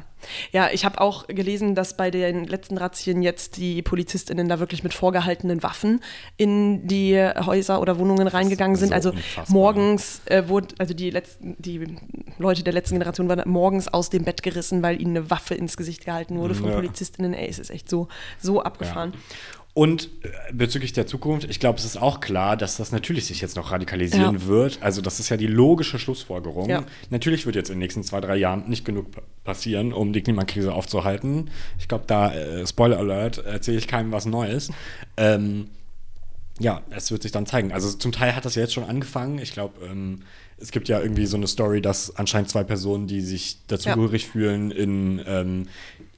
[SPEAKER 1] Ja, ich habe auch gelesen, dass bei den letzten Razzien jetzt die PolizistInnen da wirklich mit vorgehaltenen Waffen in die Häuser oder Wohnungen reingegangen sind.
[SPEAKER 2] so
[SPEAKER 1] also morgens äh, wurde, also die letzten, die Leute der letzten Generation waren morgens aus dem Bett gerissen, weil ihnen eine Waffe ins Gesicht gehalten wurde von
[SPEAKER 2] Ja.
[SPEAKER 1] PolizistInnen. Ey, es ist echt so, so abgefahren.
[SPEAKER 2] Und äh, bezüglich der Zukunft, ich glaube, es ist auch klar, dass das natürlich sich jetzt noch radikalisieren
[SPEAKER 1] Ja.
[SPEAKER 2] wird. Also das ist ja die logische Schlussfolgerung.
[SPEAKER 1] Ja.
[SPEAKER 2] Natürlich wird jetzt in den nächsten zwei, drei Jahren nicht genug pa- passieren, um die Klimakrise aufzuhalten. Ich glaube, da, äh, Spoiler Alert, erzähle ich keinem was Neues. Ähm, ja, es wird sich dann zeigen. Also zum Teil hat das ja jetzt schon angefangen. Ich glaube, ähm, es gibt ja irgendwie so eine Story, dass anscheinend zwei Personen, die sich dazugehörig fühlen, in, ähm,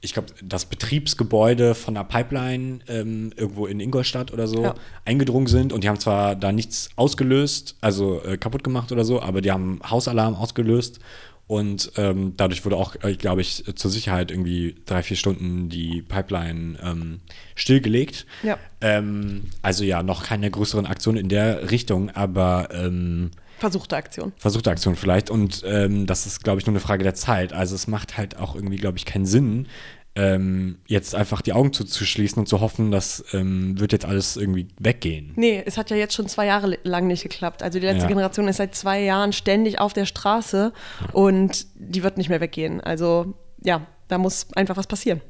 [SPEAKER 2] ich glaube, das Betriebsgebäude von einer Pipeline ähm, irgendwo in Ingolstadt oder so
[SPEAKER 1] Ja.
[SPEAKER 2] eingedrungen sind. Und die haben zwar da nichts ausgelöst, also äh, kaputt gemacht oder so, aber die haben Hausalarm ausgelöst. Und ähm, dadurch wurde auch, äh, glaube ich, zur Sicherheit irgendwie drei, vier Stunden die Pipeline ähm, stillgelegt.
[SPEAKER 1] Ja.
[SPEAKER 2] Ähm, also ja, noch keine größeren Aktionen in der Richtung, aber ähm,
[SPEAKER 1] Versuchte Aktion.
[SPEAKER 2] versuchte Aktion vielleicht. Und ähm, das ist, glaube ich, nur eine Frage der Zeit. Also es macht halt auch irgendwie, glaube ich, keinen Sinn, ähm, jetzt einfach die Augen zuzuschließen und zu hoffen, das ähm, wird jetzt alles irgendwie weggehen.
[SPEAKER 1] Nee, es hat ja jetzt schon zwei Jahre lang nicht geklappt. Also die letzte
[SPEAKER 2] Ja.
[SPEAKER 1] Generation ist seit zwei Jahren ständig auf der Straße und die wird nicht mehr weggehen. Also ja, da muss einfach was passieren.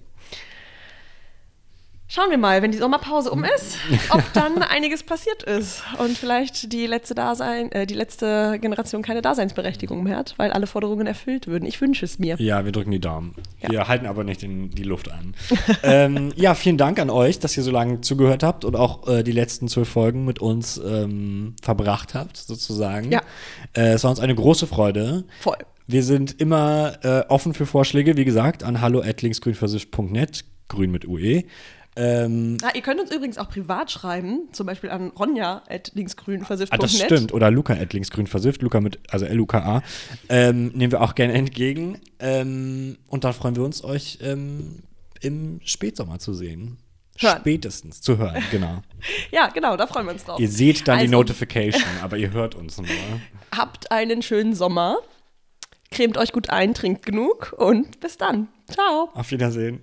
[SPEAKER 1] Schauen wir mal, wenn die Sommerpause um ist, ob dann einiges passiert ist und vielleicht die letzte Dasein, äh, die letzte Generation keine Daseinsberechtigung mehr hat, weil alle Forderungen erfüllt würden. Ich wünsche es mir.
[SPEAKER 2] Ja, wir drücken die Daumen.
[SPEAKER 1] Ja.
[SPEAKER 2] Wir halten aber nicht in die Luft an. ähm, ja, vielen Dank an euch, dass ihr so lange zugehört habt und auch äh, die letzten zwölf Folgen mit uns ähm, verbracht habt, sozusagen.
[SPEAKER 1] Ja.
[SPEAKER 2] Äh, es war uns eine große Freude.
[SPEAKER 1] Voll.
[SPEAKER 2] Wir sind immer äh, offen für Vorschläge, wie gesagt, an hallo.linksgrünversicht.net, grün mit UE. Ähm,
[SPEAKER 1] Ah, ihr könnt uns übrigens auch privat schreiben, zum Beispiel an ronja.linksgrünversift.net.
[SPEAKER 2] Ah, das stimmt. Oder Luca Ettlingsgrün versifft. Luca mit, also L-U-K-A. Ähm, nehmen wir auch gerne entgegen. Ähm, und dann freuen wir uns, euch ähm, im Spätsommer zu sehen.
[SPEAKER 1] Hören.
[SPEAKER 2] Spätestens zu hören, genau.
[SPEAKER 1] Ja, genau, da freuen wir uns drauf.
[SPEAKER 2] ihr seht dann die
[SPEAKER 1] Also-
[SPEAKER 2] Notification, aber ihr hört uns nur.
[SPEAKER 1] Habt einen schönen Sommer. Cremt euch gut ein, trinkt genug und bis dann. Ciao.
[SPEAKER 2] Auf Wiedersehen.